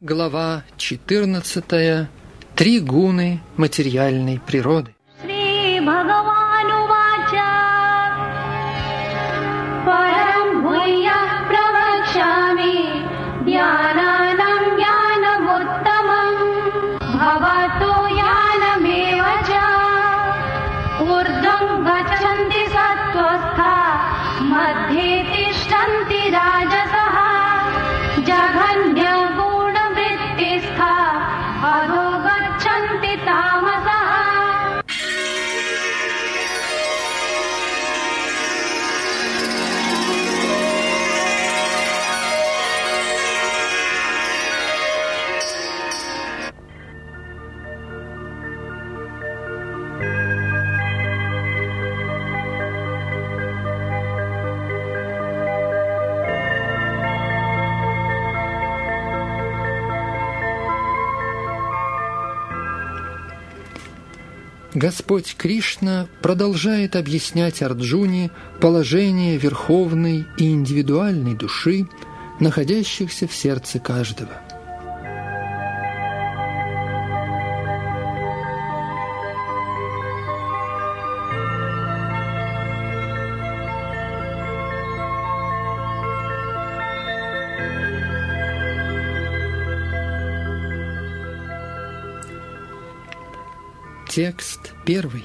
Глава 14. Три гуны материальной природы. Господь Кришна продолжает объяснять Арджуне положение верховной и индивидуальной души, находящихся в сердце каждого. Текст первый.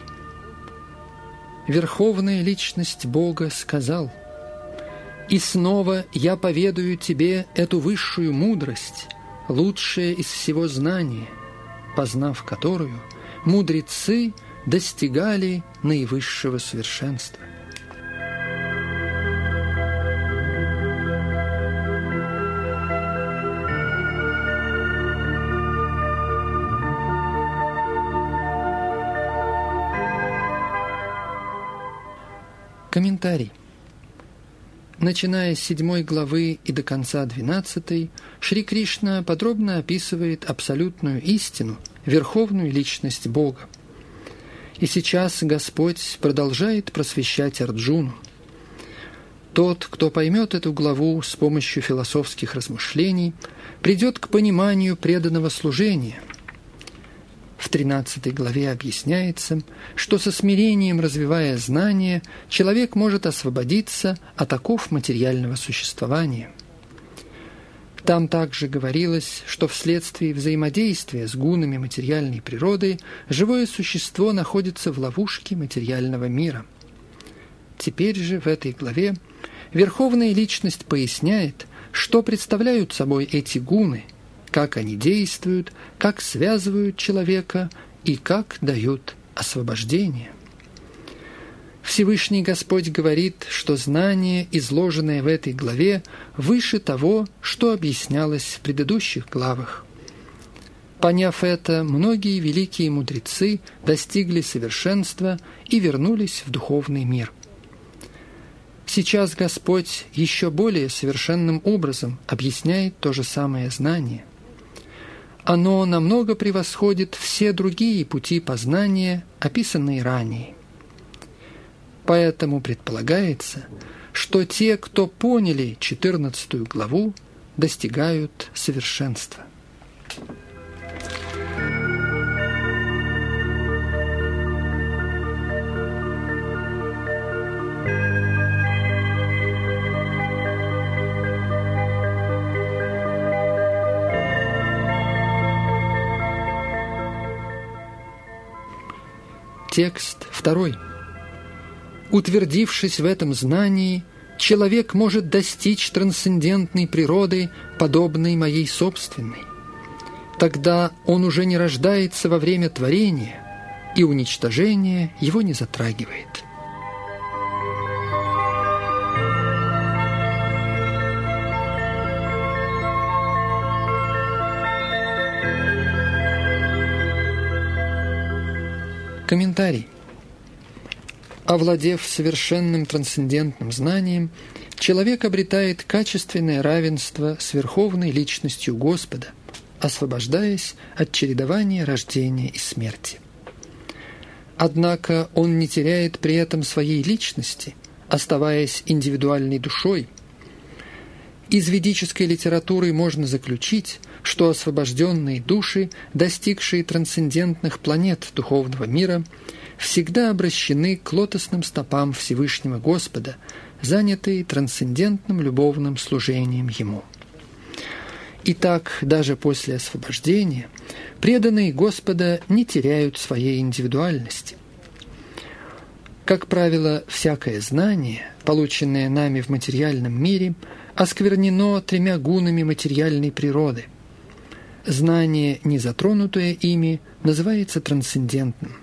Верховная личность Бога сказал, «И снова я поведаю тебе эту высшую мудрость, лучшее из всего знания, познав которую мудрецы достигали наивысшего совершенства». Комментарий. Начиная с седьмой главы и до конца двенадцатой, Шри Кришна подробно описывает абсолютную истину, верховную личность Бога. И сейчас Господь продолжает просвещать Арджуну. Тот, кто поймет эту главу с помощью философских размышлений, придет к пониманию преданного служения – в 13 главе объясняется, что со смирением развивая знания, человек может освободиться от оков материального существования. Там также говорилось, что вследствие взаимодействия с гунами материальной природы живое существо находится в ловушке материального мира. Теперь же в этой главе Верховная Личность поясняет, что представляют собой эти гуны – как они действуют, как связывают человека и как дают освобождение. Всевышний Господь говорит, что знание, изложенное в этой главе, выше того, что объяснялось в предыдущих главах. Поняв это, многие великие мудрецы достигли совершенства и вернулись в духовный мир. Сейчас Господь еще более совершенным образом объясняет то же самое знание – оно намного превосходит все другие пути познания, описанные ранее. Поэтому предполагается, что те, кто поняли 14 главу, достигают совершенства. Текст второй. Утвердившись в этом знании, человек может достичь трансцендентной природы, подобной моей собственной. Тогда он уже не рождается во время творения, и уничтожение его не затрагивает. Комментарий. Овладев совершенным трансцендентным знанием, человек обретает качественное равенство с верховной личностью Господа, освобождаясь от чередования рождения и смерти. Однако он не теряет при этом своей личности, оставаясь индивидуальной душой. Из ведической литературы можно заключить, что освобожденные души, достигшие трансцендентных планет духовного мира, всегда обращены к лотосным стопам Всевышнего Господа, занятые трансцендентным любовным служением Ему. Итак, даже после освобождения преданные Господа не теряют своей индивидуальности. Как правило, всякое знание, полученное нами в материальном мире, осквернено тремя гунами материальной природы. Знание, не затронутое ими, называется трансцендентным.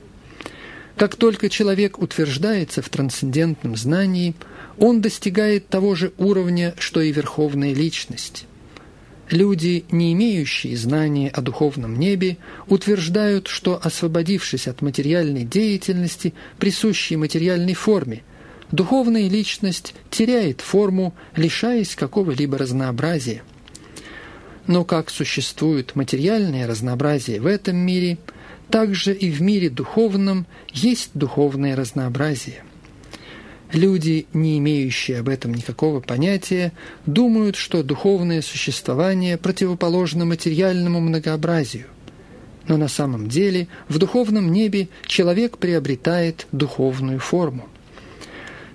Как только человек утверждается в трансцендентном знании, он достигает того же уровня, что и верховная личность. Люди, не имеющие знания о духовном небе, утверждают, что, освободившись от материальной деятельности, присущей материальной форме, духовная личность теряет форму, лишаясь какого-либо разнообразия. Но как существует материальное разнообразие в этом мире, так же и в мире духовном есть духовное разнообразие. Люди, не имеющие об этом никакого понятия, думают, что духовное существование противоположно материальному многообразию. Но на самом деле в духовном небе человек приобретает духовную форму.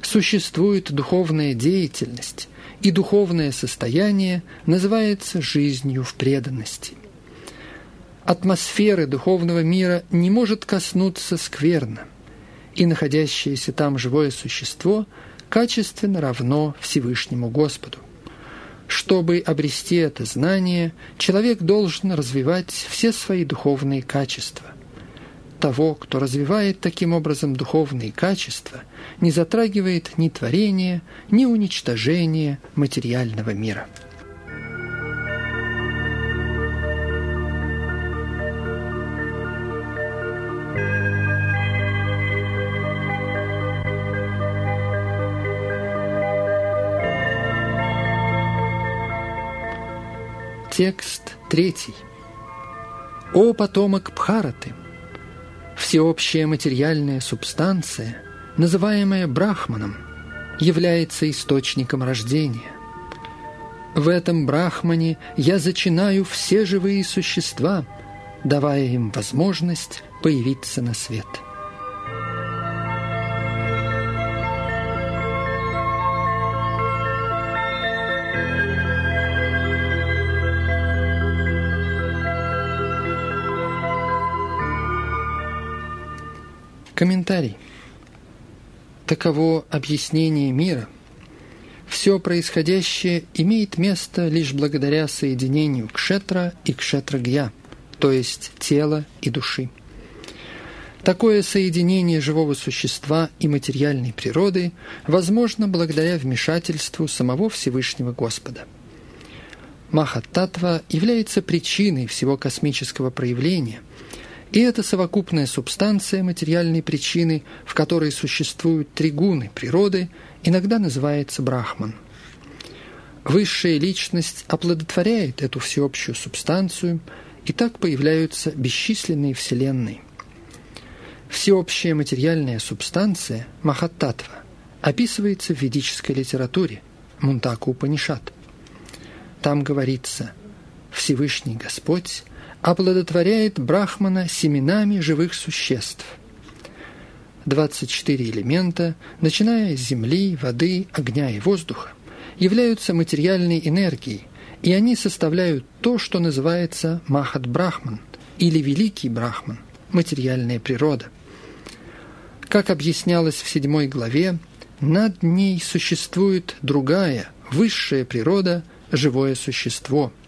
Существует духовная деятельность, и духовное состояние называется жизнью в преданности. Атмосферы духовного мира не может коснуться скверно – и находящееся там живое существо качественно равно Всевышнему Господу. Чтобы обрести это знание, человек должен развивать все свои духовные качества. Того, кто развивает таким образом духовные качества, не затрагивает ни творение, ни уничтожение материального мира. Текст третий. О потомок Бхараты! Всеобщая материальная субстанция, называемая Брахманом, является источником рождения. В этом Брахмане я зачинаю все живые существа, давая им возможность появиться на свет – Комментарий. Таково объяснение мира. Все происходящее имеет место лишь благодаря соединению кшетра и кшетрагья, то есть тела и души. Такое соединение живого существа и материальной природы возможно благодаря вмешательству самого Всевышнего Господа. Махаттатва является причиной всего космического проявления – и эта совокупная субстанция материальной причины, в которой существуют три гуны природы, иногда называется брахман. Высшая личность оплодотворяет эту всеобщую субстанцию, и так появляются бесчисленные вселенные. Всеобщая материальная субстанция, Махаттатва, описывается в ведической литературе, Мунтаку Упанишат. Там говорится «Всевышний Господь – оплодотворяет Брахмана семенами живых существ. 24 элемента, начиная с земли, воды, огня и воздуха, являются материальной энергией, и они составляют то, что называется Махат Брахман или Великий Брахман, материальная природа. Как объяснялось в седьмой главе, над ней существует другая, высшая природа, живое существо –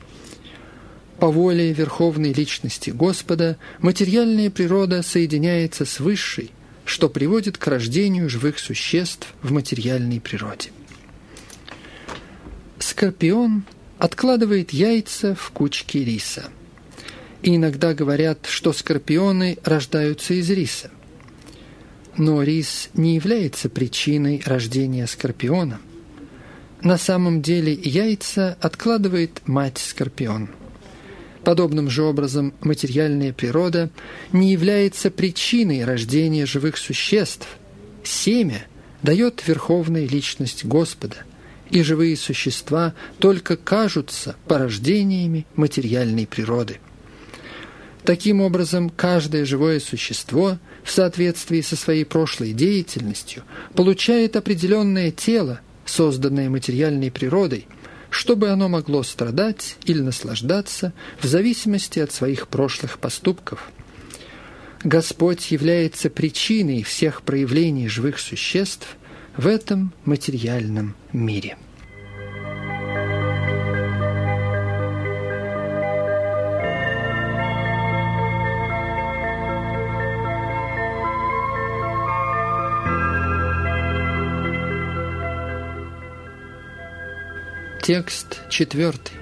по воле Верховной Личности Господа материальная природа соединяется с высшей, что приводит к рождению живых существ в материальной природе. Скорпион откладывает яйца в кучке риса. И иногда говорят, что скорпионы рождаются из риса. Но рис не является причиной рождения скорпиона. На самом деле яйца откладывает мать скорпион – Подобным же образом материальная природа не является причиной рождения живых существ. Семя дает верховная личность Господа, и живые существа только кажутся порождениями материальной природы. Таким образом, каждое живое существо в соответствии со своей прошлой деятельностью получает определенное тело, созданное материальной природой, чтобы оно могло страдать или наслаждаться в зависимости от своих прошлых поступков. Господь является причиной всех проявлений живых существ в этом материальном мире. Текст четвертый.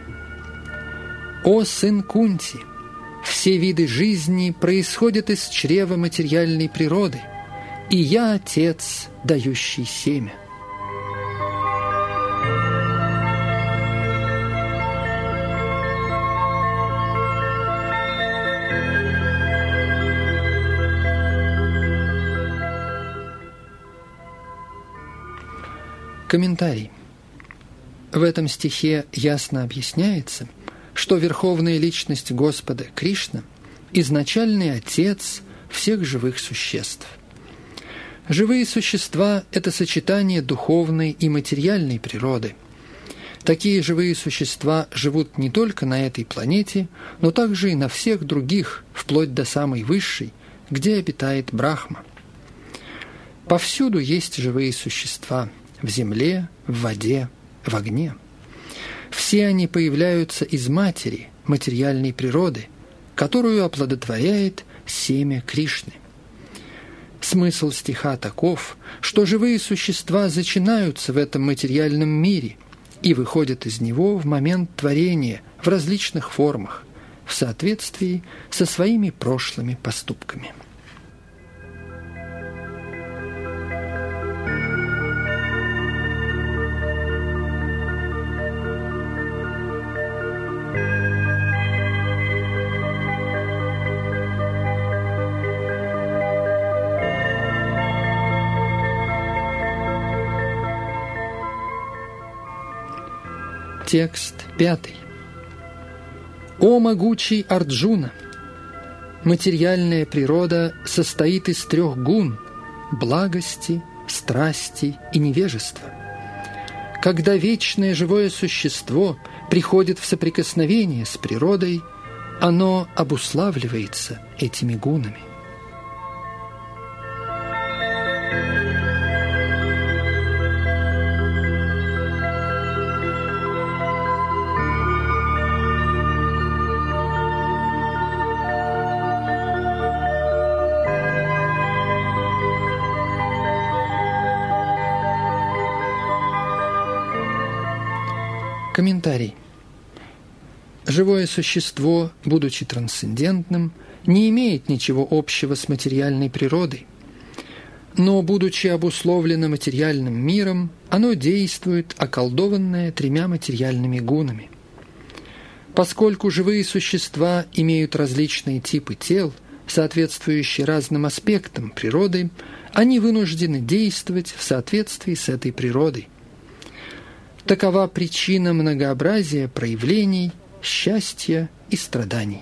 «О сын Кунти! Все виды жизни происходят из чрева материальной природы, и я отец, дающий семя». Комментарий. В этом стихе ясно объясняется, что верховная личность Господа Кришна – изначальный Отец всех живых существ. Живые существа – это сочетание духовной и материальной природы. Такие живые существа живут не только на этой планете, но также и на всех других, вплоть до самой высшей, где обитает Брахма. Повсюду есть живые существа – в земле, в воде, в огне. Все они появляются из матери, материальной природы, которую оплодотворяет семя Кришны. Смысл стиха таков, что живые существа зачинаются в этом материальном мире и выходят из него в момент творения в различных формах, в соответствии со своими прошлыми поступками. Текст пятый. «О могучий Арджуна! Материальная природа состоит из трех гун – благости, страсти и невежества. Когда вечное живое существо приходит в соприкосновение с природой, оно обуславливается этими гунами – Комментарий. Живое существо, будучи трансцендентным, не имеет ничего общего с материальной природой. Но, будучи обусловлено материальным миром, оно действует, околдованное тремя материальными гунами. Поскольку живые существа имеют различные типы тел, соответствующие разным аспектам природы, они вынуждены действовать в соответствии с этой природой. Такова причина многообразия проявлений счастья и страданий.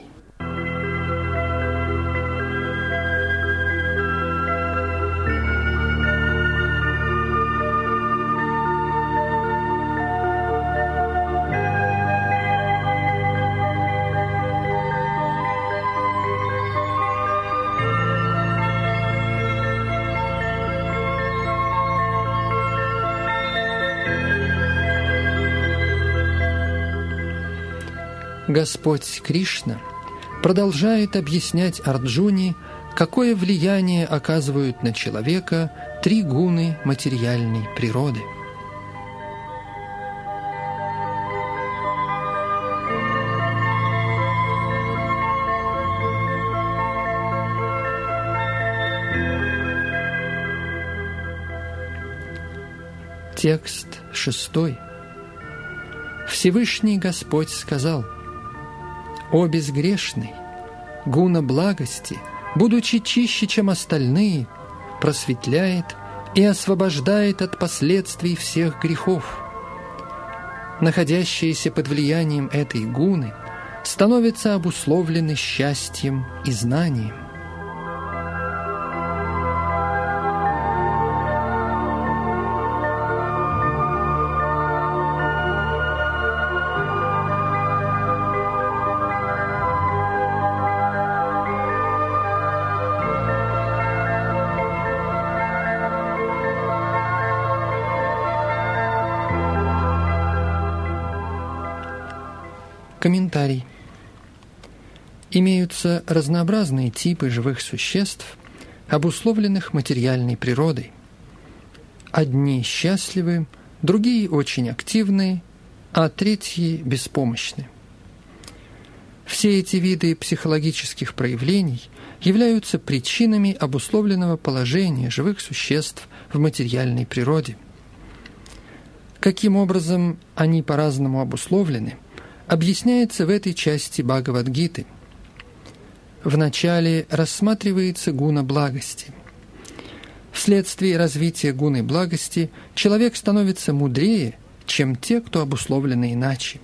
Господь Кришна продолжает объяснять Арджуне, какое влияние оказывают на человека три гуны материальной природы. Текст шестой. Всевышний Господь сказал – о безгрешный, гуна благости, будучи чище, чем остальные, просветляет и освобождает от последствий всех грехов. находящиеся под влиянием этой гуны, становятся обусловлены счастьем и знанием. Комментарий. Имеются разнообразные типы живых существ, обусловленных материальной природой. Одни счастливы, другие очень активны, а третьи беспомощны. Все эти виды психологических проявлений являются причинами обусловленного положения живых существ в материальной природе. Каким образом они по-разному обусловлены, объясняется в этой части Бхагавадгиты. Вначале рассматривается гуна благости. Вследствие развития гуны благости человек становится мудрее, чем те, кто обусловлены иначе.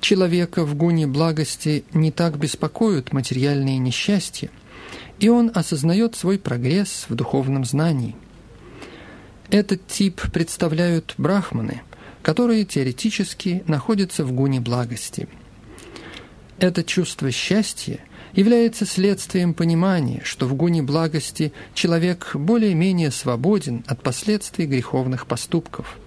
Человека в гуне благости не так беспокоят материальные несчастья, и он осознает свой прогресс в духовном знании. Этот тип представляют брахманы – которые теоретически находятся в гуне благости. Это чувство счастья является следствием понимания, что в гуне благости человек более-менее свободен от последствий греховных поступков.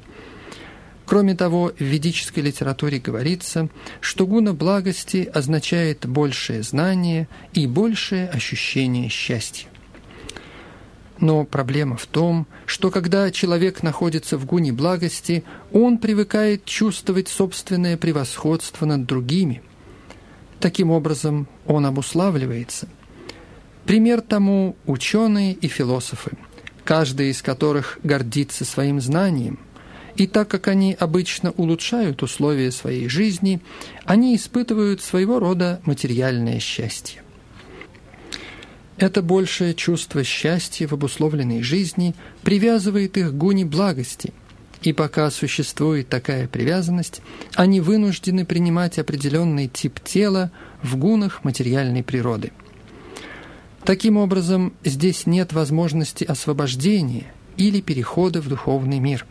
Кроме того, в ведической литературе говорится, что гуна благости означает большее знание и большее ощущение счастья. Но проблема в том, что когда человек находится в гуне благости, он привыкает чувствовать собственное превосходство над другими. Таким образом, он обуславливается. Пример тому – ученые и философы, каждый из которых гордится своим знанием. И так как они обычно улучшают условия своей жизни, они испытывают своего рода материальное счастье. Это большее чувство счастья в обусловленной жизни привязывает их к гуне благости, и пока существует такая привязанность, они вынуждены принимать определенный тип тела в гунах материальной природы. Таким образом, здесь нет возможности освобождения или перехода в духовный мир –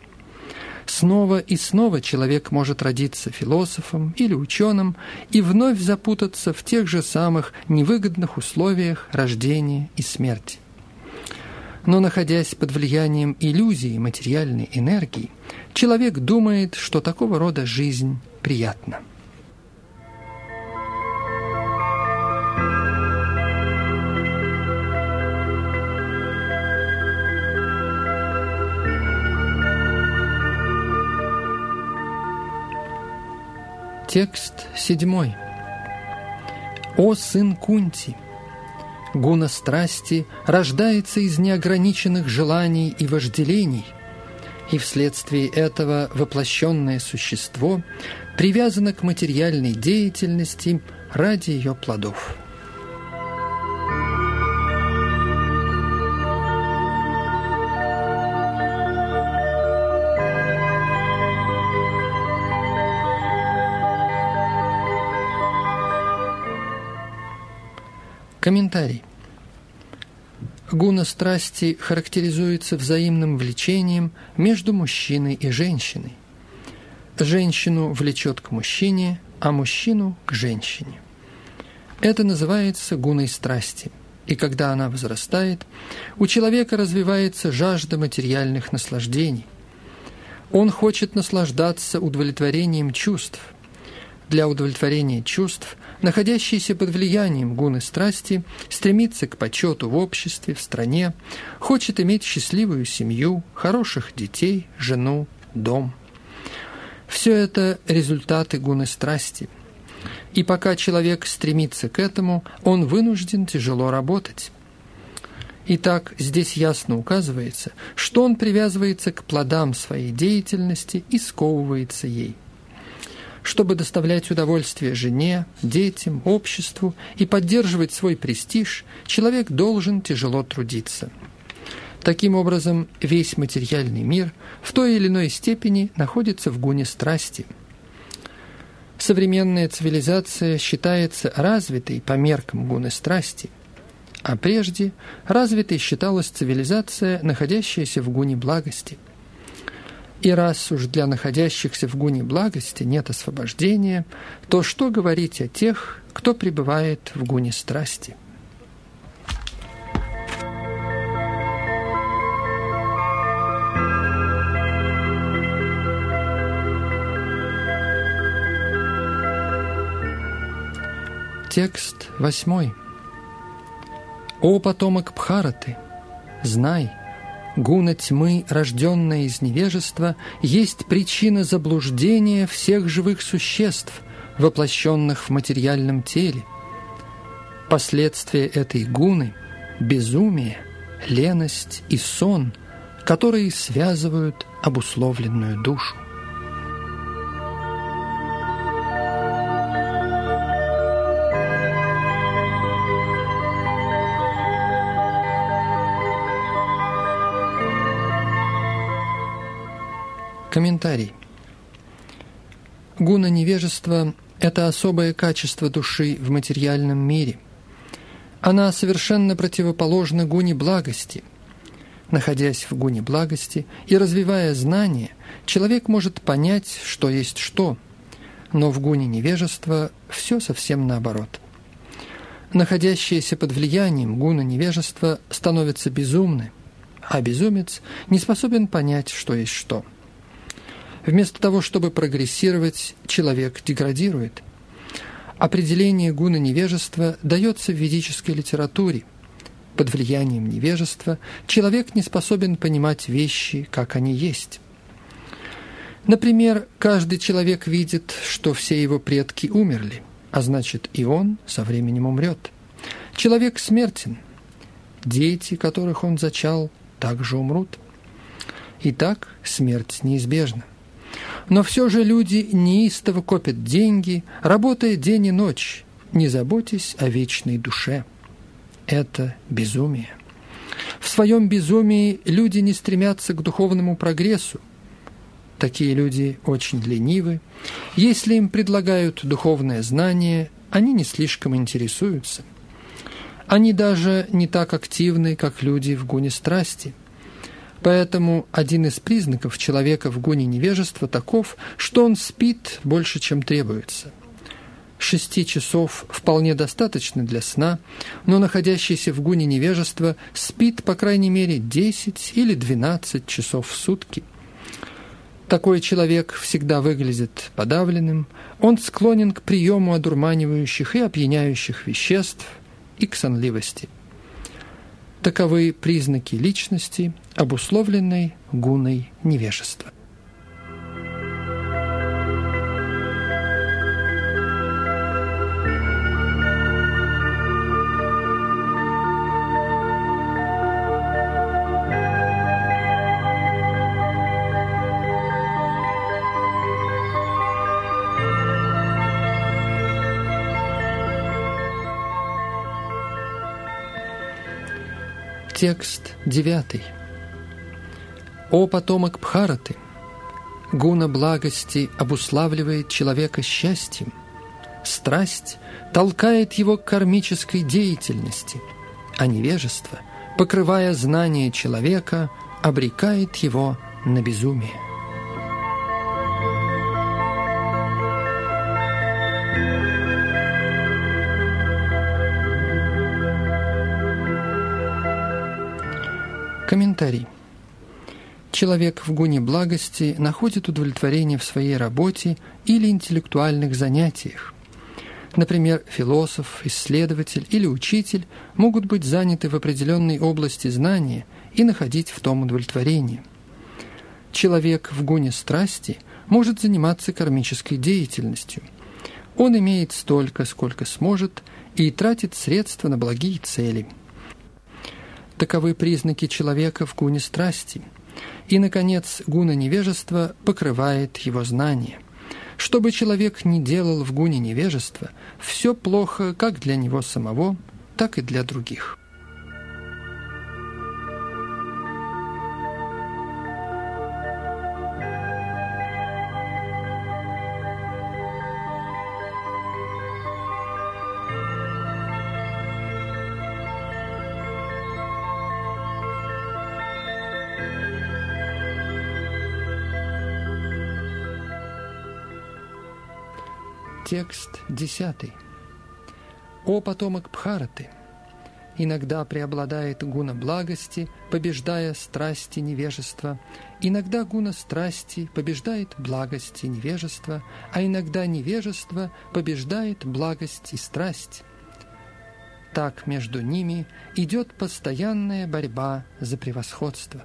Снова и снова человек может родиться философом или ученым и вновь запутаться в тех же самых невыгодных условиях рождения и смерти. Но находясь под влиянием иллюзии материальной энергии, человек думает, что такого рода жизнь приятна. Текст седьмой. «О сын Кунти! Гуна страсти рождается из неограниченных желаний и вожделений, и вследствие этого воплощенное существо привязано к материальной деятельности ради ее плодов». Комментарий. Гуна страсти характеризуется взаимным влечением между мужчиной и женщиной. Женщину влечет к мужчине, а мужчину – к женщине. Это называется гуной страсти, и когда она возрастает, у человека развивается жажда материальных наслаждений. Он хочет наслаждаться удовлетворением чувств. Для удовлетворения чувств находящийся под влиянием гуны страсти, стремится к почету в обществе, в стране, хочет иметь счастливую семью, хороших детей, жену, дом. Все это результаты гуны страсти. И пока человек стремится к этому, он вынужден тяжело работать. Итак, здесь ясно указывается, что он привязывается к плодам своей деятельности и сковывается ей чтобы доставлять удовольствие жене, детям, обществу и поддерживать свой престиж, человек должен тяжело трудиться. Таким образом, весь материальный мир в той или иной степени находится в гуне страсти. современная цивилизация считается развитой по меркам гуны страсти, а прежде развитой считалась цивилизация, находящаяся в гуне благости. И раз уж для находящихся в гуне благости нет освобождения, то что говорить о тех, кто пребывает в гуне страсти? Текст восьмой. «О потомок Бхараты, знай, гуна тьмы, рожденная из невежества, есть причина заблуждения всех живых существ, воплощенных в материальном теле. Последствия этой гуны – безумие, леность и сон, которые связывают обусловленную душу. Комментарий. Гуна невежества – это особое качество души в материальном мире. Она совершенно противоположна гуне благости. Находясь в гуне благости и развивая знания, человек может понять, что есть что, но в гуне невежества все совсем наоборот. Находящиеся под влиянием гуна невежества становятся безумны, а безумец не способен понять, что есть что – Вместо того, чтобы прогрессировать, человек деградирует. Определение гуна невежества дается в ведической литературе. Под влиянием невежества человек не способен понимать вещи, как они есть. Например, каждый человек видит, что все его предки умерли, а значит и он со временем умрет. Человек смертен. Дети, которых он зачал, также умрут. Итак, смерть неизбежна. Но все же люди неистово копят деньги, работая день и ночь, не заботясь о вечной душе. Это безумие. В своем безумии люди не стремятся к духовному прогрессу. Такие люди очень ленивы. Если им предлагают духовное знание, они не слишком интересуются. Они даже не так активны, как люди в гуне страсти – Поэтому один из признаков человека в гоне невежества таков, что он спит больше, чем требуется. Шести часов вполне достаточно для сна, но находящийся в гуне невежества спит, по крайней мере, 10 или 12 часов в сутки. Такой человек всегда выглядит подавленным, он склонен к приему одурманивающих и опьяняющих веществ и к сонливости – Таковы признаки личности, обусловленной гуной невежества. Текст девятый. «О потомок Бхараты! Гуна благости обуславливает человека счастьем. Страсть толкает его к кармической деятельности, а невежество, покрывая знание человека, обрекает его на безумие. Комментарий. Человек в гуне благости находит удовлетворение в своей работе или интеллектуальных занятиях. Например, философ, исследователь или учитель могут быть заняты в определенной области знания и находить в том удовлетворение. Человек в гуне страсти может заниматься кармической деятельностью. Он имеет столько, сколько сможет, и тратит средства на благие цели – Таковы признаки человека в гуне страсти. И, наконец, гуна невежества покрывает его знание. Что бы человек ни делал в гуне невежества, все плохо как для него самого, так и для других. Текст десятый. «О потомок Бхараты!» Иногда преобладает гуна благости, побеждая страсти невежества. Иногда гуна страсти побеждает благость и невежество, а иногда невежество побеждает благость и страсть. Так между ними идет постоянная борьба за превосходство.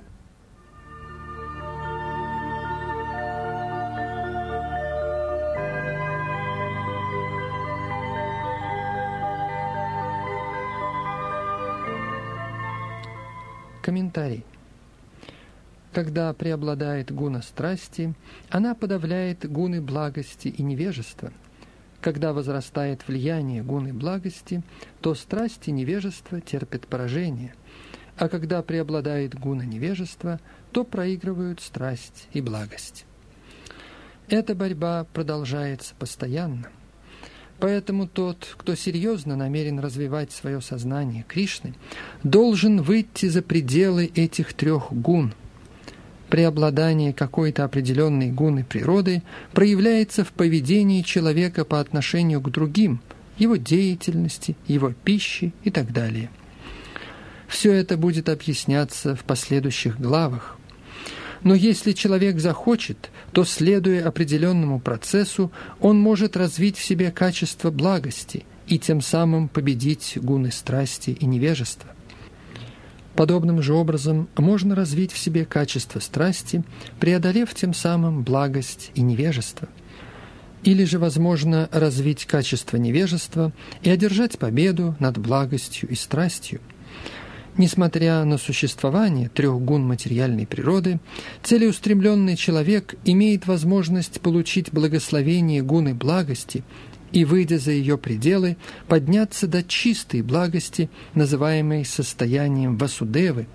Комментарий. Когда преобладает гуна страсти, она подавляет гуны благости и невежества. Когда возрастает влияние гуны благости, то страсть и невежество терпят поражение. А когда преобладает гуна невежества, то проигрывают страсть и благость. Эта борьба продолжается постоянно. Поэтому тот, кто серьезно намерен развивать свое сознание Кришны, должен выйти за пределы этих трех гун. Преобладание какой-то определенной гуны природы проявляется в поведении человека по отношению к другим, его деятельности, его пище и так далее. Все это будет объясняться в последующих главах. Но если человек захочет, то, следуя определенному процессу, он может развить в себе качество благости и тем самым победить гуны страсти и невежества. Подобным же образом можно развить в себе качество страсти, преодолев тем самым благость и невежество. Или же возможно развить качество невежества и одержать победу над благостью и страстью – Несмотря на существование трех гун материальной природы, целеустремленный человек имеет возможность получить благословение гуны благости и, выйдя за ее пределы, подняться до чистой благости, называемой состоянием Васудевы,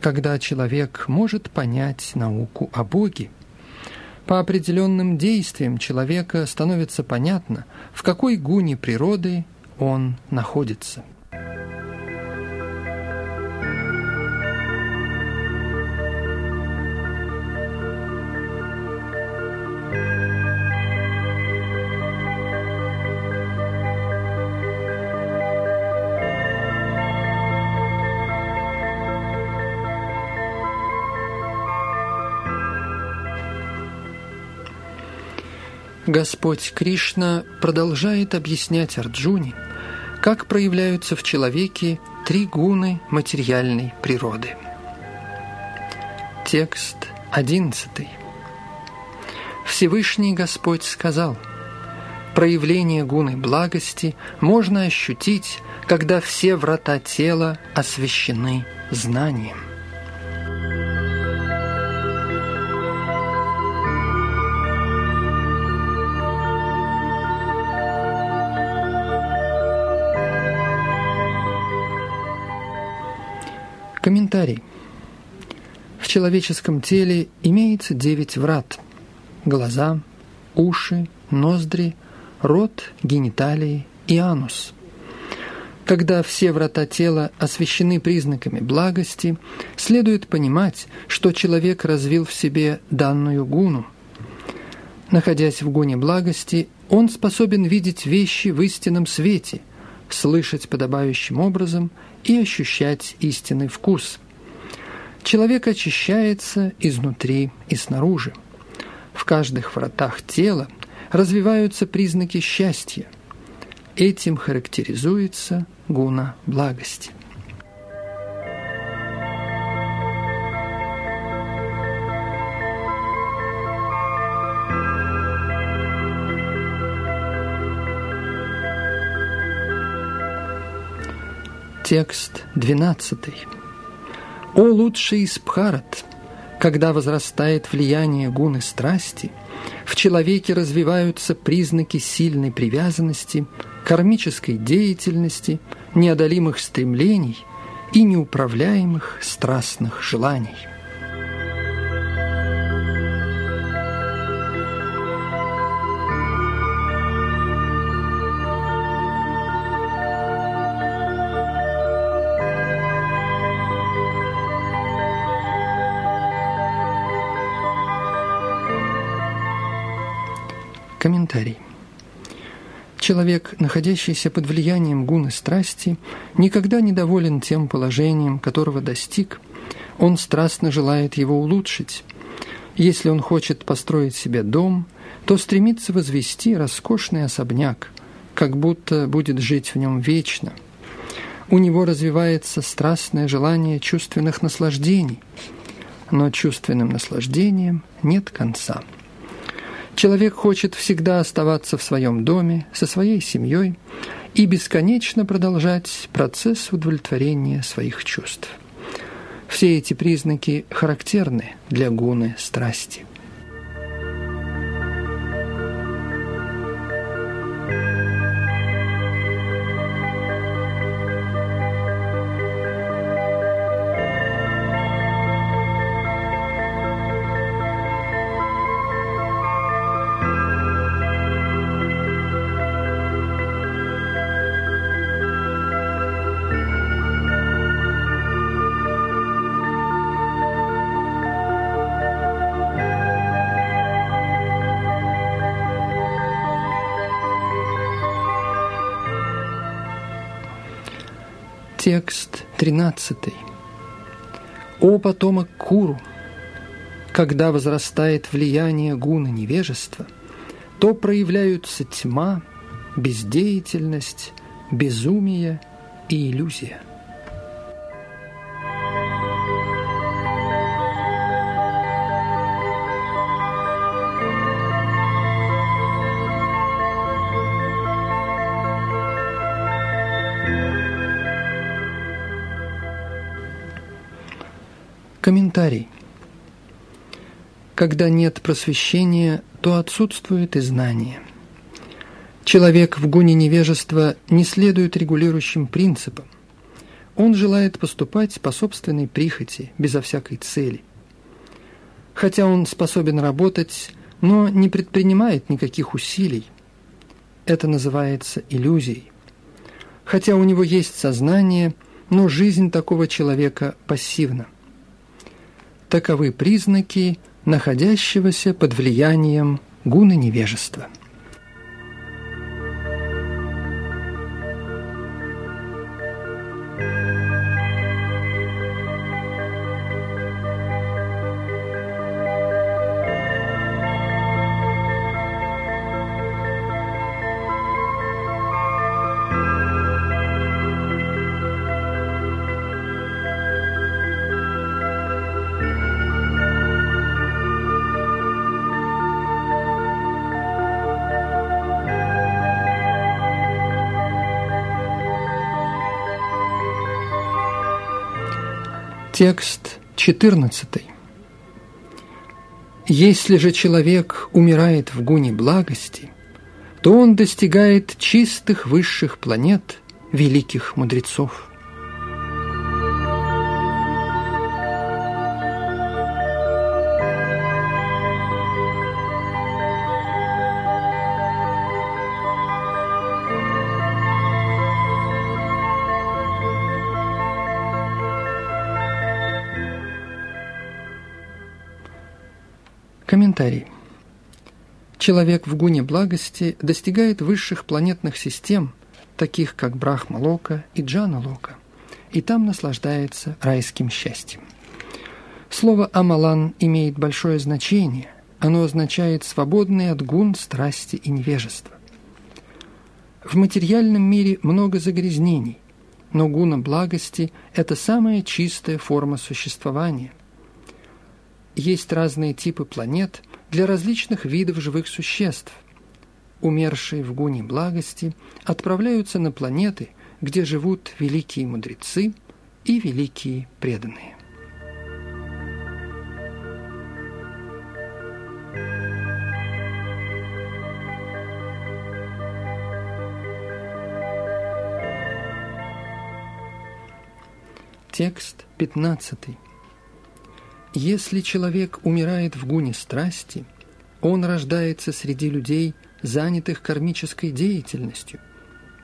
когда человек может понять науку о Боге. По определенным действиям человека становится понятно, в какой гуне природы он находится. Господь Кришна продолжает объяснять Арджуне, как проявляются в человеке три гуны материальной природы. Текст 11. Всевышний Господь сказал, проявление гуны благости можно ощутить, когда все врата тела освящены знанием. Комментарий. В человеческом теле имеется девять врат. Глаза, уши, ноздри, рот, гениталии и анус. Когда все врата тела освещены признаками благости, следует понимать, что человек развил в себе данную гуну. Находясь в гуне благости, он способен видеть вещи в истинном свете, слышать подобающим образом и ощущать истинный вкус. Человек очищается изнутри и снаружи. В каждых вратах тела развиваются признаки счастья. Этим характеризуется гуна благости. Текст 12. «О лучший из Бхарат, когда возрастает влияние гуны страсти, в человеке развиваются признаки сильной привязанности, кармической деятельности, неодолимых стремлений и неуправляемых страстных желаний». Человек, находящийся под влиянием гуны страсти, никогда не доволен тем положением, которого достиг. Он страстно желает его улучшить. Если он хочет построить себе дом, то стремится возвести роскошный особняк, как будто будет жить в нем вечно. У него развивается страстное желание чувственных наслаждений, но чувственным наслаждением нет конца. Человек хочет всегда оставаться в своем доме, со своей семьей и бесконечно продолжать процесс удовлетворения своих чувств. Все эти признаки характерны для гуны страсти. 13. «О потомок Куру, когда возрастает влияние гуна невежества, то проявляются тьма, бездеятельность, безумие и иллюзия. Комментарий. Когда нет просвещения, то отсутствует и знание. Человек в гуне невежества не следует регулирующим принципам. Он желает поступать по собственной прихоти, безо всякой цели. Хотя он способен работать, но не предпринимает никаких усилий. Это называется иллюзией. Хотя у него есть сознание, но жизнь такого человека пассивна. Таковы признаки находящегося под влиянием гуны невежества. Текст 14. Если же человек умирает в гуне благости, то он достигает чистых высших планет великих мудрецов. Человек в гуне благости достигает высших планетных систем, таких как Брахма-лока и Джана-лока, и там наслаждается райским счастьем. Слово «амалан» имеет большое значение. Оно означает «свободный от гун, страсти и невежества». В материальном мире много загрязнений, но гуна благости – это самая чистая форма существования – есть разные типы планет для различных видов живых существ. Умершие в гуне благости отправляются на планеты, где живут великие мудрецы и великие преданные. Текст пятнадцатый. Если человек умирает в гуне страсти, он рождается среди людей, занятых кармической деятельностью,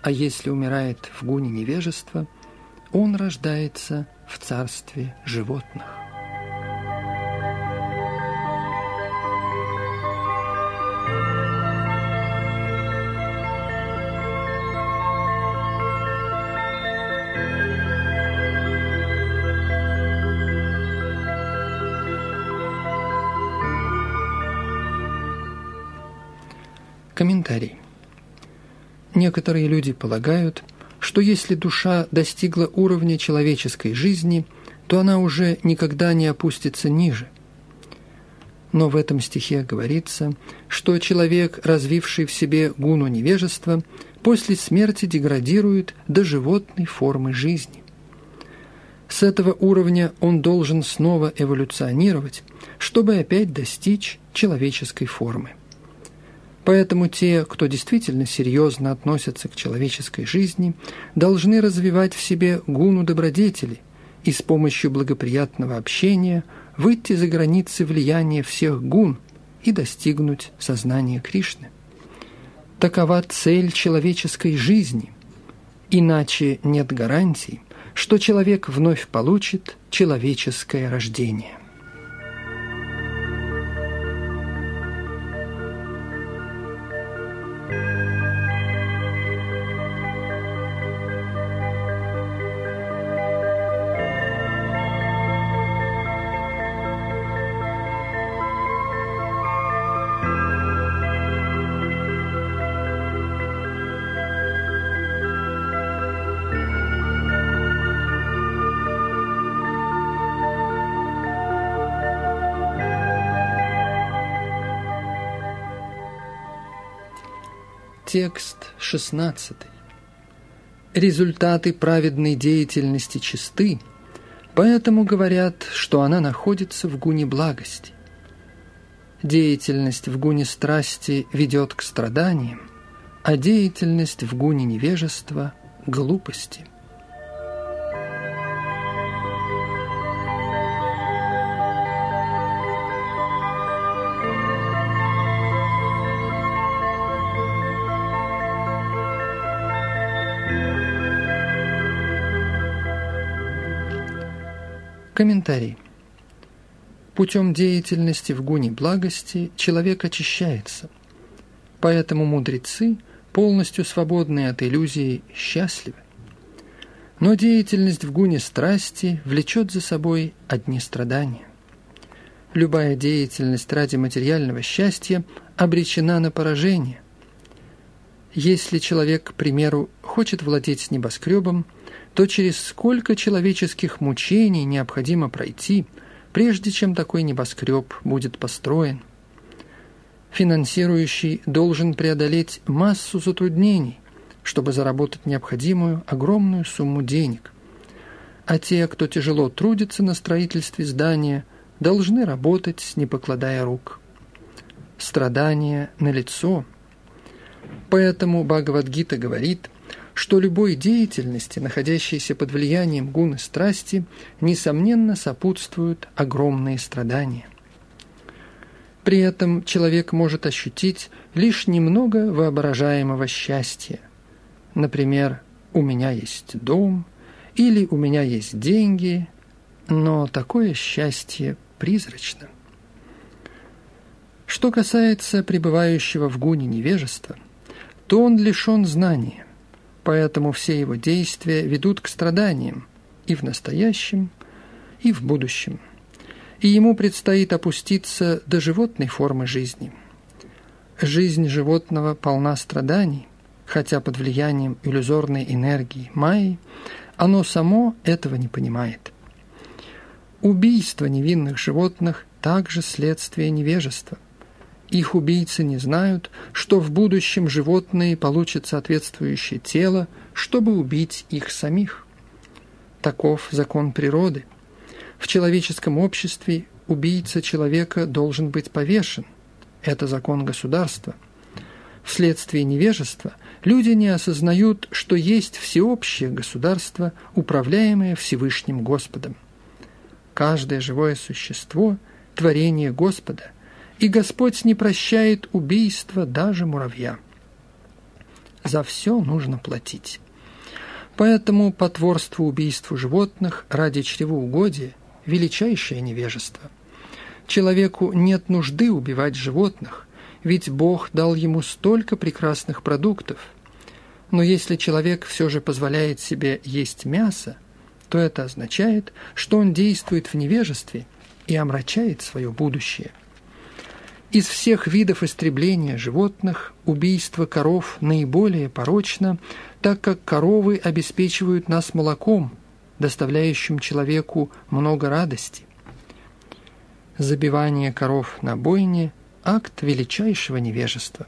а если умирает в гуне невежества, он рождается в царстве животных. Комментарий. Некоторые люди полагают, что если душа достигла уровня человеческой жизни, то она уже никогда не опустится ниже. Но в этом стихе говорится, что человек, развивший в себе гуну невежества, после смерти деградирует до животной формы жизни. С этого уровня он должен снова эволюционировать, чтобы опять достичь человеческой формы. Поэтому те, кто действительно серьезно относятся к человеческой жизни, должны развивать в себе гуну добродетели и с помощью благоприятного общения выйти за границы влияния всех гун и достигнуть сознания Кришны. Такова цель человеческой жизни. Иначе нет гарантий, что человек вновь получит человеческое рождение. Текст 16. Результаты праведной деятельности чисты, поэтому говорят, что она находится в гуне благости. Деятельность в гуне страсти ведет к страданиям, а деятельность в гуне невежества – глупости. Комментарий. Путем деятельности в гуне благости человек очищается. Поэтому мудрецы, полностью свободные от иллюзий, счастливы. Но деятельность в гуне страсти влечет за собой одни страдания. Любая деятельность ради материального счастья обречена на поражение. Если человек, к примеру, хочет владеть небоскребом – то через сколько человеческих мучений необходимо пройти, прежде чем такой небоскреб будет построен. Финансирующий должен преодолеть массу затруднений, чтобы заработать необходимую огромную сумму денег. А те, кто тяжело трудится на строительстве здания, должны работать, не покладая рук. Страдания налицо. Поэтому Бхагавадгита говорит – что любой деятельности, находящейся под влиянием гуны страсти, несомненно сопутствуют огромные страдания. При этом человек может ощутить лишь немного воображаемого счастья. Например, «у меня есть дом» или «у меня есть деньги», но такое счастье призрачно. Что касается пребывающего в гуне невежества, то он лишен знания – Поэтому все его действия ведут к страданиям и в настоящем, и в будущем. И ему предстоит опуститься до животной формы жизни. Жизнь животного полна страданий, хотя под влиянием иллюзорной энергии Майи оно само этого не понимает. Убийство невинных животных также следствие невежества – их убийцы не знают, что в будущем животные получат соответствующее тело, чтобы убить их самих. Таков закон природы. В человеческом обществе убийца человека должен быть повешен. Это закон государства. Вследствие невежества люди не осознают, что есть всеобщее государство, управляемое Всевышним Господом. Каждое живое существо – творение Господа – и Господь не прощает убийства даже муравья. За все нужно платить. Поэтому потворство убийству животных ради чревоугодия – величайшее невежество. Человеку нет нужды убивать животных, ведь Бог дал ему столько прекрасных продуктов. Но если человек все же позволяет себе есть мясо, то это означает, что он действует в невежестве и омрачает свое будущее – Из всех видов истребления животных убийство коров наиболее порочно, так как коровы обеспечивают нас молоком, доставляющим человеку много радости. Забивание коров на бойне – акт величайшего невежества.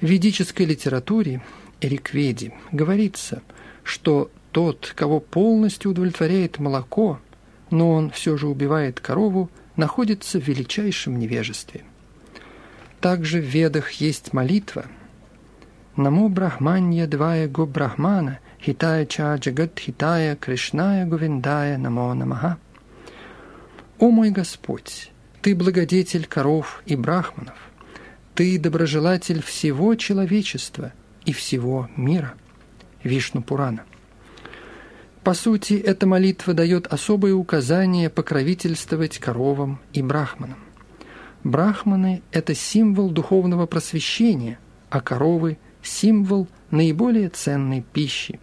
В ведической литературе Эрикведи говорится, что тот, кого полностью удовлетворяет молоко, но он все же убивает корову, находится в величайшем невежестве. Также в Ведах есть молитва «Намо Брахманья Двая Го Брахмана Хитая Ча Джагат Хитая Кришная Говиндая Намо Намаха». «О мой Господь, Ты благодетель коров и брахманов, Ты доброжелатель всего человечества и всего мира». Вишну Пурана – по сути, эта молитва дает особые указания покровительствовать коровам и брахманам. Брахманы – это символ духовного просвещения, а коровы – символ наиболее ценной пищи.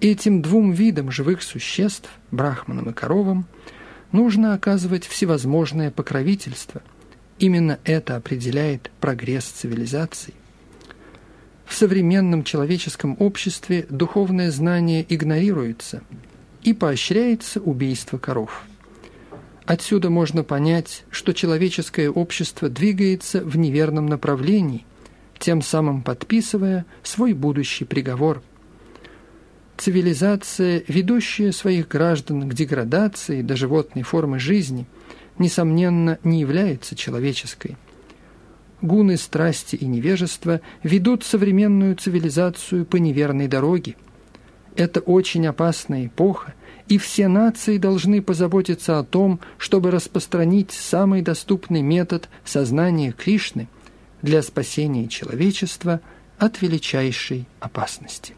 Этим двум видам живых существ, брахманам и коровам, нужно оказывать всевозможное покровительство. Именно это определяет прогресс цивилизации. В современном человеческом обществе духовное знание игнорируется и поощряется убийство коров. Отсюда можно понять, что человеческое общество двигается в неверном направлении, тем самым подписывая свой будущий приговор. Цивилизация, ведущая своих граждан к деградации до животной формы жизни, несомненно, не является человеческой гуны страсти и невежества ведут современную цивилизацию по неверной дороге. Это очень опасная эпоха, и все нации должны позаботиться о том, чтобы распространить самый доступный метод сознания Кришны для спасения человечества от величайшей опасности.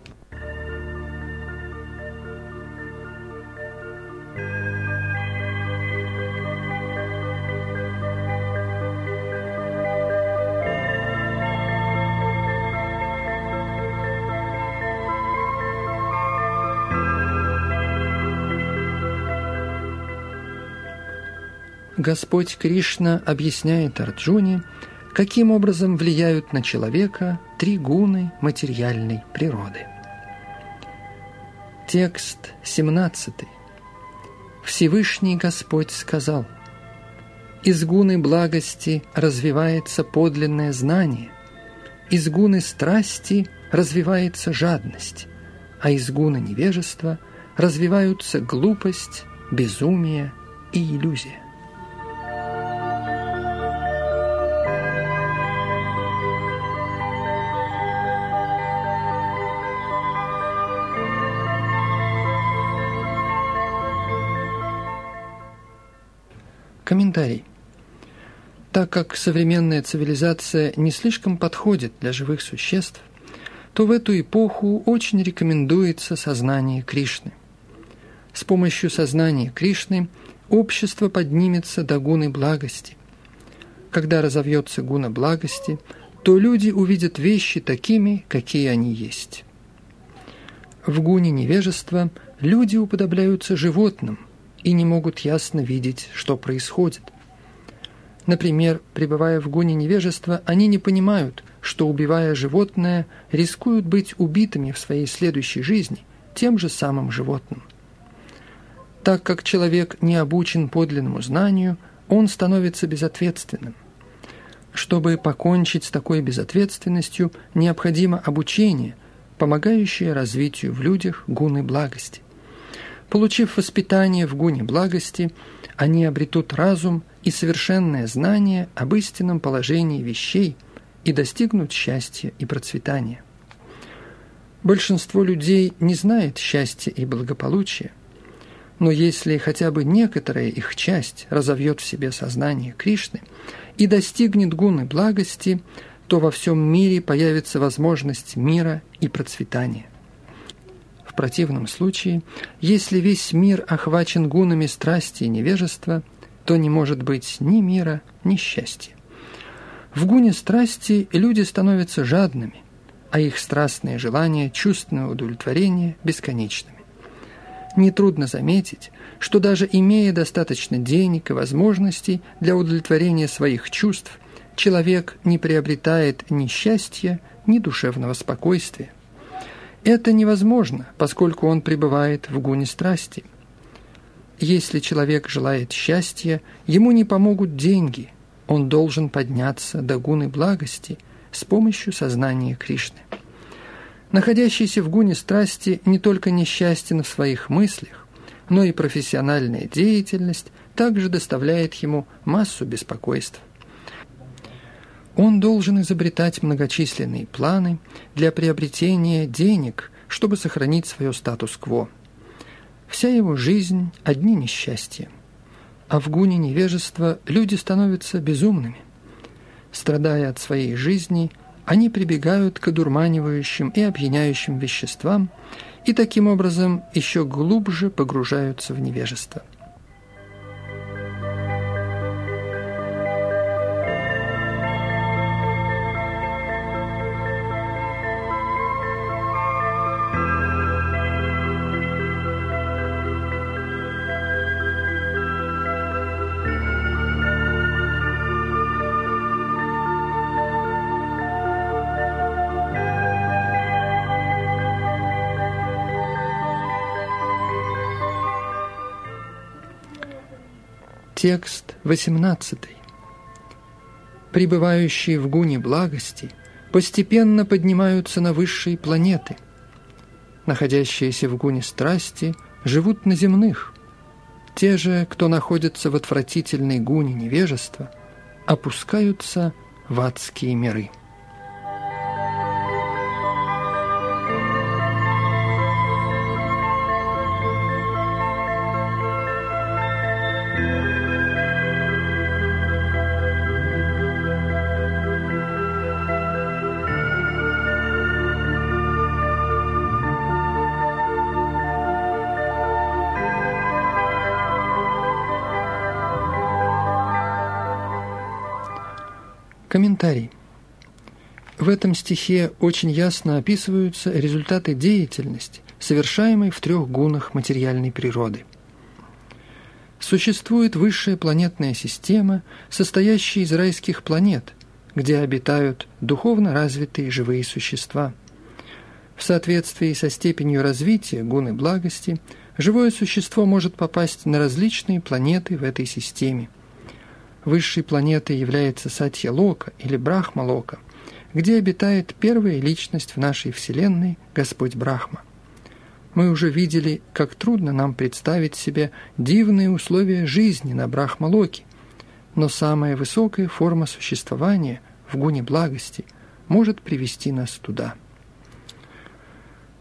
Господь Кришна объясняет Арджуне, каким образом влияют на человека три гуны материальной природы. Текст 17. Всевышний Господь сказал, «Из гуны благости развивается подлинное знание, из гуны страсти развивается жадность, а из гуны невежества развиваются глупость, безумие и иллюзия. Комментарий. Так как современная цивилизация не слишком подходит для живых существ, то в эту эпоху очень рекомендуется сознание Кришны. С помощью сознания Кришны общество поднимется до гуны благости. Когда разовьется гуна благости, то люди увидят вещи такими, какие они есть. В гуне невежества люди уподобляются животным, и не могут ясно видеть, что происходит. Например, пребывая в гоне невежества, они не понимают, что, убивая животное, рискуют быть убитыми в своей следующей жизни тем же самым животным. Так как человек не обучен подлинному знанию, он становится безответственным. Чтобы покончить с такой безответственностью, необходимо обучение, помогающее развитию в людях гуны благости. Получив воспитание в гуне благости, они обретут разум и совершенное знание об истинном положении вещей и достигнут счастья и процветания. Большинство людей не знает счастья и благополучия, но если хотя бы некоторая их часть разовьет в себе сознание Кришны и достигнет гуны благости, то во всем мире появится возможность мира и процветания противном случае, если весь мир охвачен гунами страсти и невежества, то не может быть ни мира, ни счастья. В гуне страсти люди становятся жадными, а их страстные желания, чувственное удовлетворение бесконечными. Нетрудно заметить, что даже имея достаточно денег и возможностей для удовлетворения своих чувств, человек не приобретает ни счастья, ни душевного спокойствия. Это невозможно, поскольку он пребывает в гуне страсти. Если человек желает счастья, ему не помогут деньги, он должен подняться до гуны благости с помощью сознания Кришны. Находящийся в гуне страсти не только несчастен в своих мыслях, но и профессиональная деятельность также доставляет ему массу беспокойств. Он должен изобретать многочисленные планы для приобретения денег, чтобы сохранить свое статус-кво. Вся его жизнь – одни несчастья. А в гуне невежества люди становятся безумными. Страдая от своей жизни, они прибегают к одурманивающим и опьяняющим веществам и таким образом еще глубже погружаются в невежество – Текст 18. Пребывающие в гуне благости постепенно поднимаются на высшие планеты. Находящиеся в гуне страсти живут на земных. Те же, кто находится в отвратительной гуне невежества, опускаются в адские миры. Комментарий. В этом стихе очень ясно описываются результаты деятельности, совершаемой в трех гунах материальной природы. Существует высшая планетная система, состоящая из райских планет, где обитают духовно развитые живые существа. В соответствии со степенью развития гуны благости, живое существо может попасть на различные планеты в этой системе – Высшей планетой является Сатья-Лока или Брахма-Лока, где обитает первая личность в нашей Вселенной, Господь Брахма. Мы уже видели, как трудно нам представить себе дивные условия жизни на Брахма-Локе, но самая высокая форма существования в гуне благости может привести нас туда.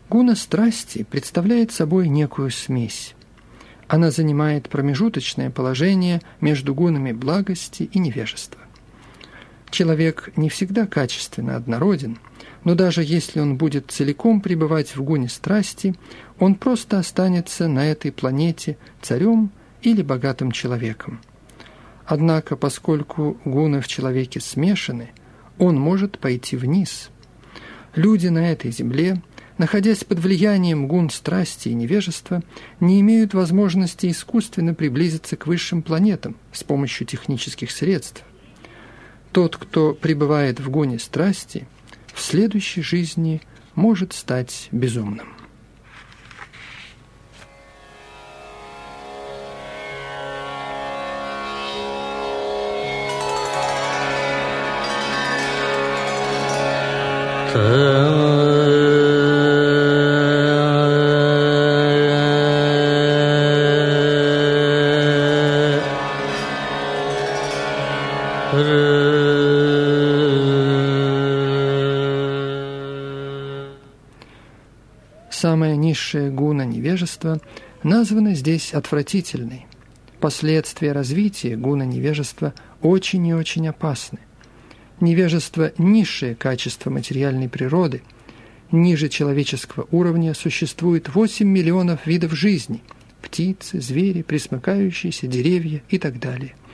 Гуна страсти представляет собой некую смесь. Она занимает промежуточное положение между гунами благости и невежества. Человек не всегда качественно однороден, но даже если он будет целиком пребывать в гуне страсти, он просто останется на этой планете царем или богатым человеком. Однако, поскольку гуны в человеке смешаны, он может пойти вниз. Люди на этой земле – находясь под влиянием гун страсти и невежества, не имеют возможности искусственно приблизиться к высшим планетам с помощью технических средств. Тот, кто пребывает в гоне страсти, в следующей жизни может стать безумным. Самая низшая гуна невежества названа здесь отвратительной. Последствия развития гуна невежества очень и очень опасны. Невежество – низшее качество материальной природы. Ниже человеческого уровня существует 8 миллионов видов жизни – птицы, звери, присмыкающиеся, деревья и так далее –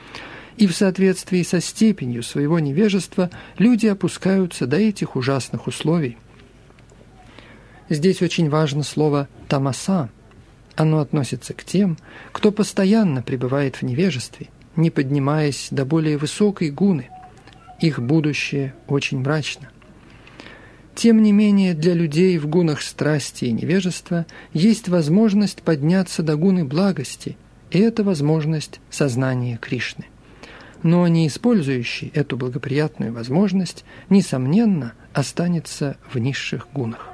и в соответствии со степенью своего невежества люди опускаются до этих ужасных условий. Здесь очень важно слово «тамаса», Оно относится к тем, кто постоянно пребывает в невежестве, не поднимаясь до более высокой гуны. Их будущее очень мрачно. Тем не менее, для людей в гунах страсти и невежества есть возможность подняться до гуны благости, и это возможность сознания Кришны. Но не использующий эту благоприятную возможность, несомненно, останется в низших гунах.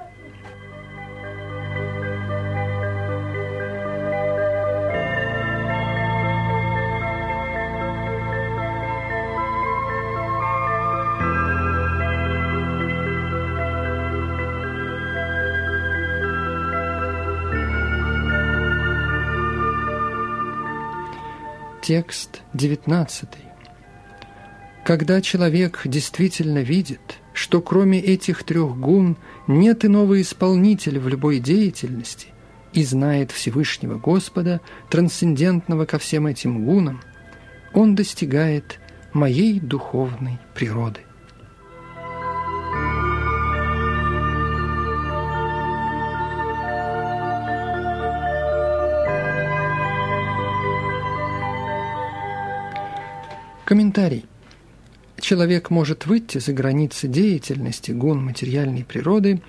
Текст 19. Когда человек действительно видит, что кроме этих трех гун нет иного исполнителя в любой деятельности и знает Всевышнего Господа, трансцендентного ко всем этим гунам, он достигает моей духовной природы. Комментарий. Человек может выйти за границы деятельности гун материальной природы,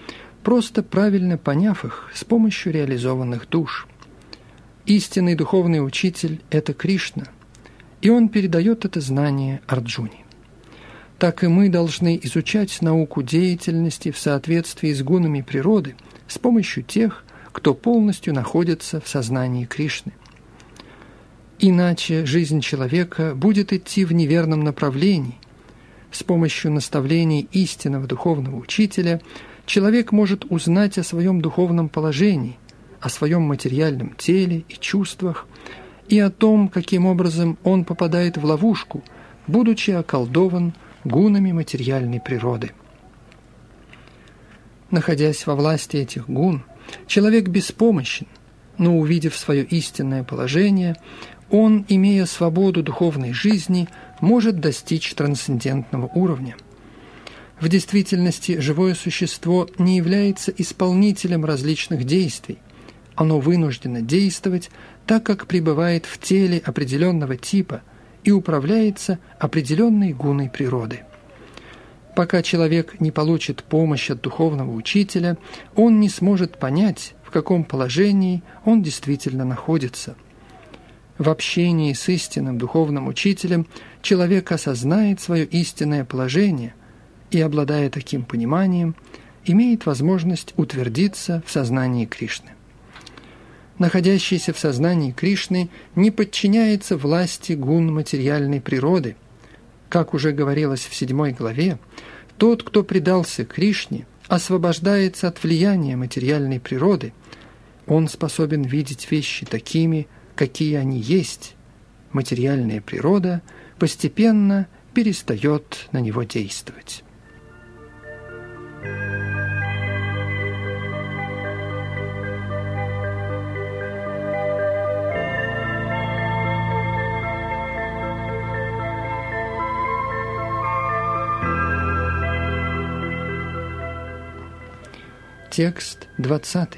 просто правильно поняв их с помощью реализованных душ. Истинный духовный учитель – это Кришна, и он передает это знание Арджуне. Так и мы должны изучать науку деятельности в соответствии с гунами природы с помощью тех, кто полностью находится в сознании Кришны. Иначе жизнь человека будет идти в неверном направлении. С помощью наставлений истинного духовного учителя человек может узнать о своем духовном положении, о своем материальном теле и чувствах, и о том, каким образом он попадает в ловушку, будучи околдован гунами материальной природы. Находясь во власти этих гун, человек беспомощен, но увидев свое истинное положение, он, имея свободу духовной жизни, может достичь трансцендентного уровня. В действительности живое существо не является исполнителем различных действий. Оно вынуждено действовать, так как пребывает в теле определенного типа и управляется определенной гуной природы. Пока человек не получит помощь от духовного учителя, он не сможет понять, в каком положении он действительно находится – в общении с истинным духовным учителем человек осознает свое истинное положение и, обладая таким пониманием, имеет возможность утвердиться в сознании Кришны. Находящийся в сознании Кришны не подчиняется власти гун материальной природы. Как уже говорилось в седьмой главе, тот, кто предался Кришне, освобождается от влияния материальной природы. Он способен видеть вещи такими, какие они есть, материальная природа постепенно перестает на него действовать. Текст 20.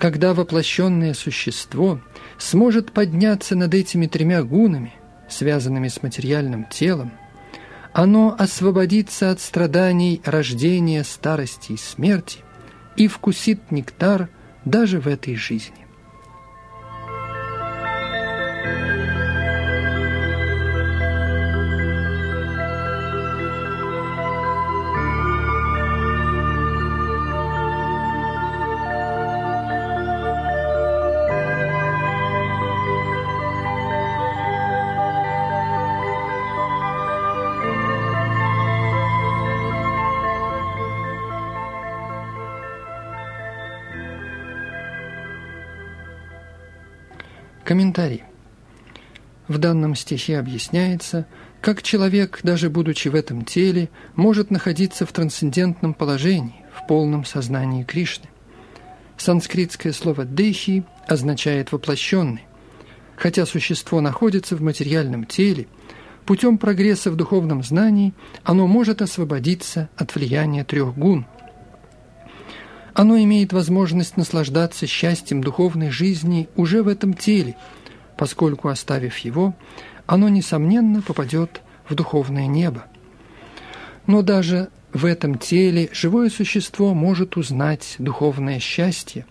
Когда воплощенное существо – сможет подняться над этими тремя гунами, связанными с материальным телом, оно освободится от страданий рождения, старости и смерти и вкусит нектар даже в этой жизни. Комментарий. В данном стихе объясняется, как человек, даже будучи в этом теле, может находиться в трансцендентном положении, в полном сознании Кришны. Санскритское слово «дехи» означает «воплощенный». Хотя существо находится в материальном теле, путем прогресса в духовном знании оно может освободиться от влияния трех гун. Оно имеет возможность наслаждаться счастьем духовной жизни уже в этом теле, поскольку, оставив его, оно, несомненно, попадет в духовное небо. Но даже в этом теле живое существо может узнать духовное счастье.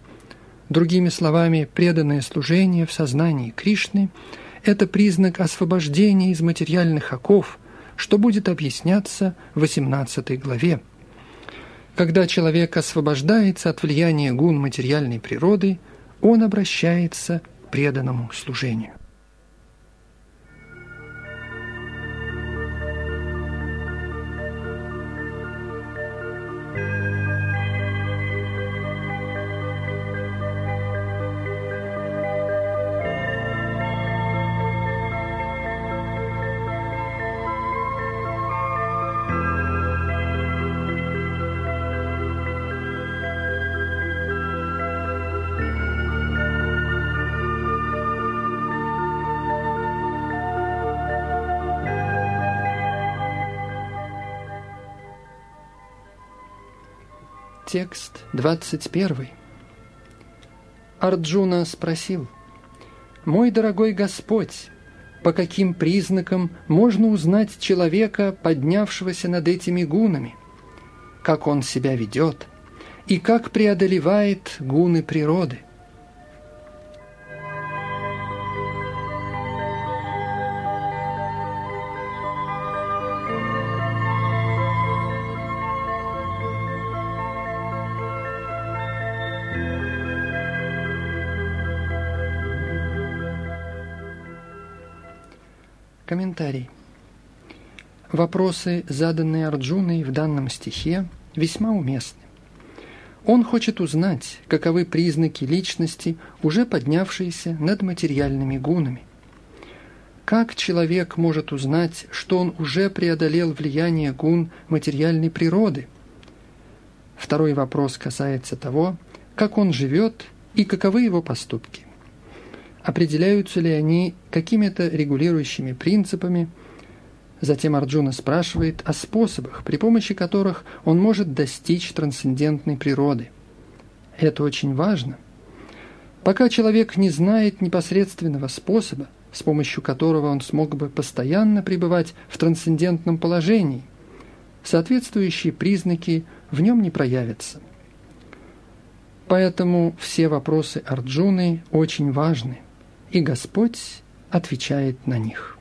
Другими словами, преданное служение в сознании Кришны – это признак освобождения из материальных оков, что будет объясняться в 18 главе. Когда человек освобождается от влияния гун материальной природы, он обращается к преданному служению. Текст 21. Арджуна спросил, «Мой дорогой Господь, по каким признакам можно узнать человека, поднявшегося над этими гунами? Как он себя ведет и как преодолевает гуны природы?» Комментарий. Вопросы, заданные Арджуной в данном стихе, весьма уместны. Он хочет узнать, каковы признаки личности, уже поднявшиеся над материальными гунами. Как человек может узнать, что он уже преодолел влияние гун материальной природы? Второй вопрос касается того, как он живет и каковы его поступки определяются ли они какими-то регулирующими принципами. Затем Арджуна спрашивает о способах, при помощи которых он может достичь трансцендентной природы. Это очень важно. Пока человек не знает непосредственного способа, с помощью которого он смог бы постоянно пребывать в трансцендентном положении, соответствующие признаки в нем не проявятся. Поэтому все вопросы Арджуны очень важны и Господь отвечает на них.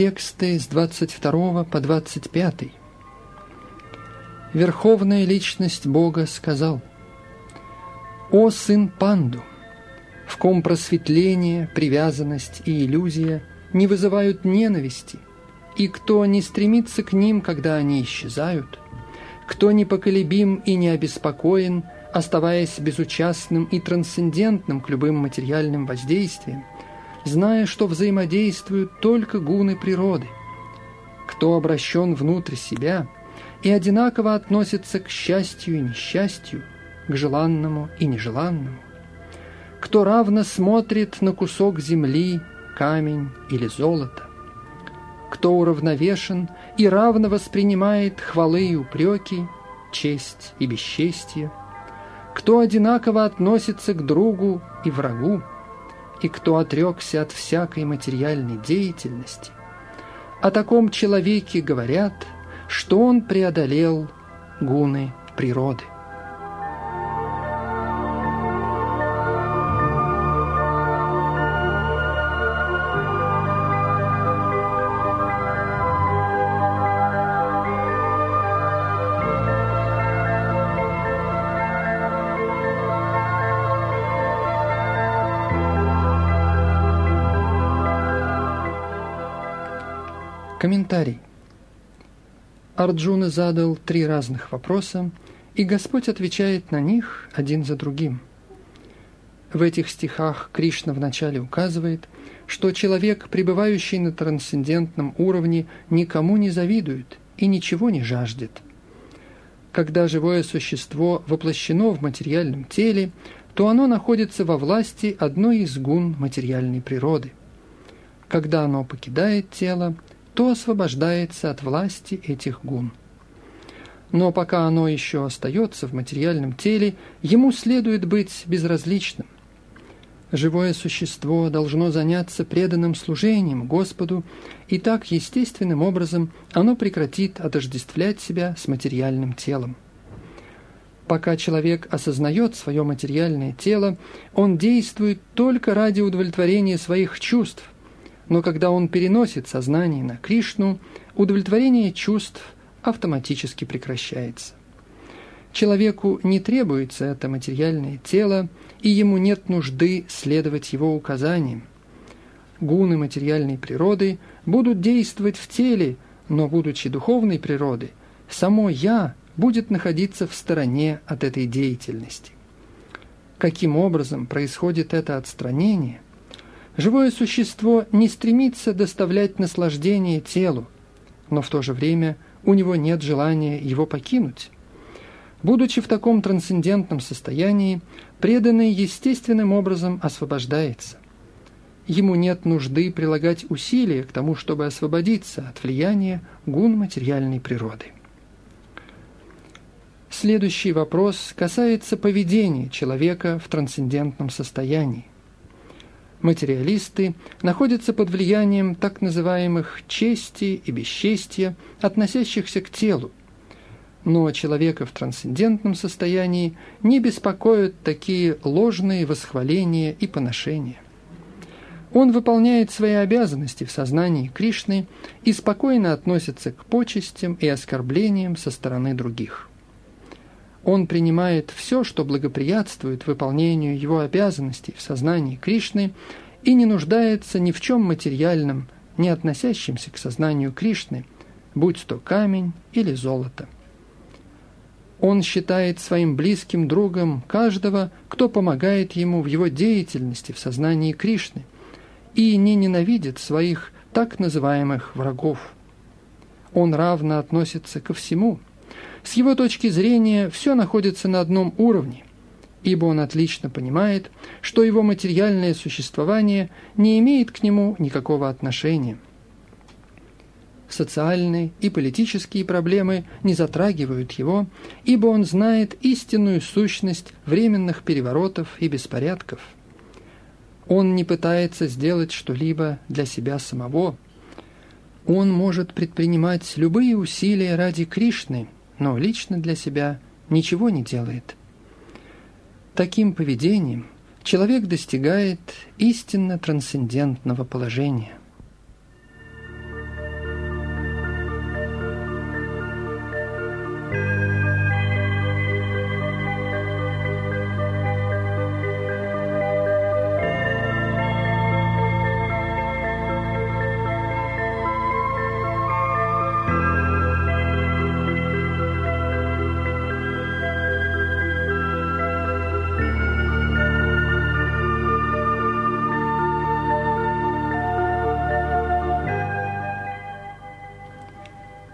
Тексты с 22 по 25. Верховная личность Бога сказал, «О сын Панду, в ком просветление, привязанность и иллюзия не вызывают ненависти, и кто не стремится к ним, когда они исчезают, кто непоколебим и не обеспокоен, оставаясь безучастным и трансцендентным к любым материальным воздействиям, зная, что взаимодействуют только гуны природы. Кто обращен внутрь себя и одинаково относится к счастью и несчастью, к желанному и нежеланному. Кто равно смотрит на кусок земли, камень или золото. Кто уравновешен и равно воспринимает хвалы и упреки, честь и бесчестие. Кто одинаково относится к другу и врагу, и кто отрекся от всякой материальной деятельности, о таком человеке говорят, что он преодолел гуны природы. Комментарий. Арджуна задал три разных вопроса, и Господь отвечает на них один за другим. В этих стихах Кришна вначале указывает, что человек, пребывающий на трансцендентном уровне, никому не завидует и ничего не жаждет. Когда живое существо воплощено в материальном теле, то оно находится во власти одной из гун материальной природы. Когда оно покидает тело, то освобождается от власти этих гун. Но пока оно еще остается в материальном теле, ему следует быть безразличным. Живое существо должно заняться преданным служением Господу, и так естественным образом оно прекратит отождествлять себя с материальным телом. Пока человек осознает свое материальное тело, он действует только ради удовлетворения своих чувств. Но когда он переносит сознание на Кришну, удовлетворение чувств автоматически прекращается. Человеку не требуется это материальное тело, и ему нет нужды следовать его указаниям. Гуны материальной природы будут действовать в теле, но, будучи духовной природы, само «я» будет находиться в стороне от этой деятельности. Каким образом происходит это отстранение? Живое существо не стремится доставлять наслаждение телу, но в то же время у него нет желания его покинуть. Будучи в таком трансцендентном состоянии, преданный естественным образом освобождается. Ему нет нужды прилагать усилия к тому, чтобы освободиться от влияния гун материальной природы. Следующий вопрос касается поведения человека в трансцендентном состоянии. Материалисты находятся под влиянием так называемых чести и бесчестия, относящихся к телу. Но человека в трансцендентном состоянии не беспокоят такие ложные восхваления и поношения. Он выполняет свои обязанности в сознании Кришны и спокойно относится к почестям и оскорблениям со стороны других. Он принимает все, что благоприятствует выполнению его обязанностей в сознании Кришны и не нуждается ни в чем материальном, не относящемся к сознанию Кришны, будь то камень или золото. Он считает своим близким другом каждого, кто помогает ему в его деятельности в сознании Кришны, и не ненавидит своих так называемых врагов. Он равно относится ко всему – с его точки зрения все находится на одном уровне, ибо он отлично понимает, что его материальное существование не имеет к нему никакого отношения. Социальные и политические проблемы не затрагивают его, ибо он знает истинную сущность временных переворотов и беспорядков. Он не пытается сделать что-либо для себя самого. Он может предпринимать любые усилия ради Кришны – но лично для себя ничего не делает. Таким поведением человек достигает истинно трансцендентного положения.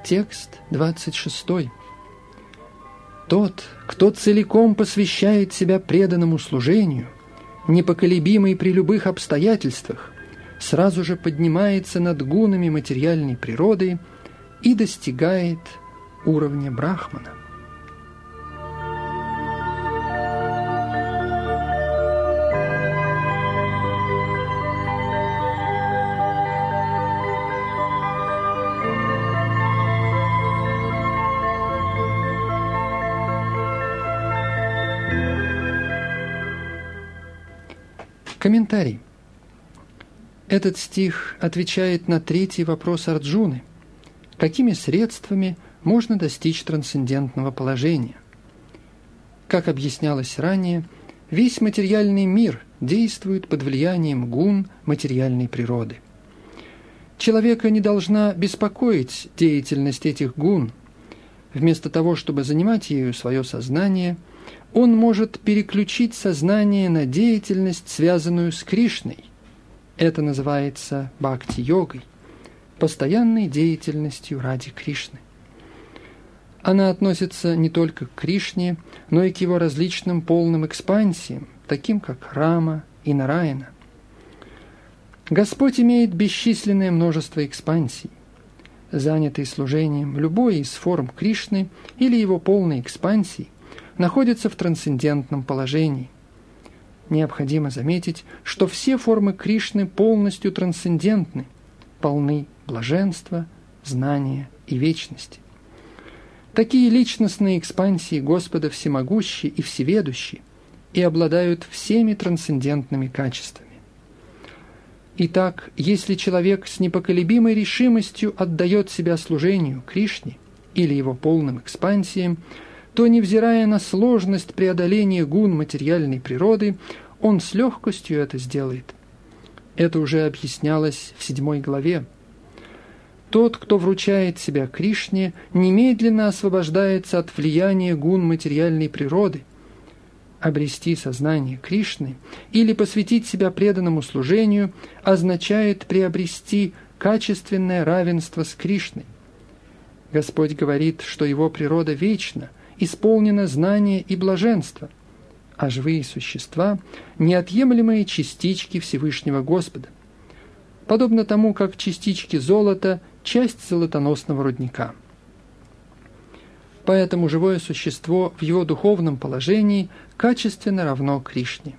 Текст 26. Тот, кто целиком посвящает себя преданному служению, непоколебимый при любых обстоятельствах, сразу же поднимается над гунами материальной природы и достигает уровня брахмана. Комментарий. Этот стих отвечает на третий вопрос Арджуны. Какими средствами можно достичь трансцендентного положения? Как объяснялось ранее, весь материальный мир действует под влиянием гун материальной природы. Человека не должна беспокоить деятельность этих гун. Вместо того, чтобы занимать ею свое сознание, он может переключить сознание на деятельность, связанную с Кришной. Это называется бхакти-йогой, постоянной деятельностью ради Кришны. Она относится не только к Кришне, но и к его различным полным экспансиям, таким как Рама и Нараяна. Господь имеет бесчисленное множество экспансий. Занятый служением любой из форм Кришны или его полной экспансии находится в трансцендентном положении. Необходимо заметить, что все формы Кришны полностью трансцендентны, полны блаженства, знания и вечности. Такие личностные экспансии Господа всемогущи и всеведущи и обладают всеми трансцендентными качествами. Итак, если человек с непоколебимой решимостью отдает себя служению Кришне или его полным экспансиям, то, невзирая на сложность преодоления гун материальной природы, он с легкостью это сделает. Это уже объяснялось в седьмой главе. Тот, кто вручает себя Кришне, немедленно освобождается от влияния гун материальной природы – обрести сознание Кришны или посвятить себя преданному служению означает приобрести качественное равенство с Кришной. Господь говорит, что его природа вечна, исполнена знания и блаженства, а живые существа – неотъемлемые частички Всевышнего Господа, подобно тому, как частички золота – часть золотоносного рудника – Поэтому живое существо в его духовном положении качественно равно Кришне.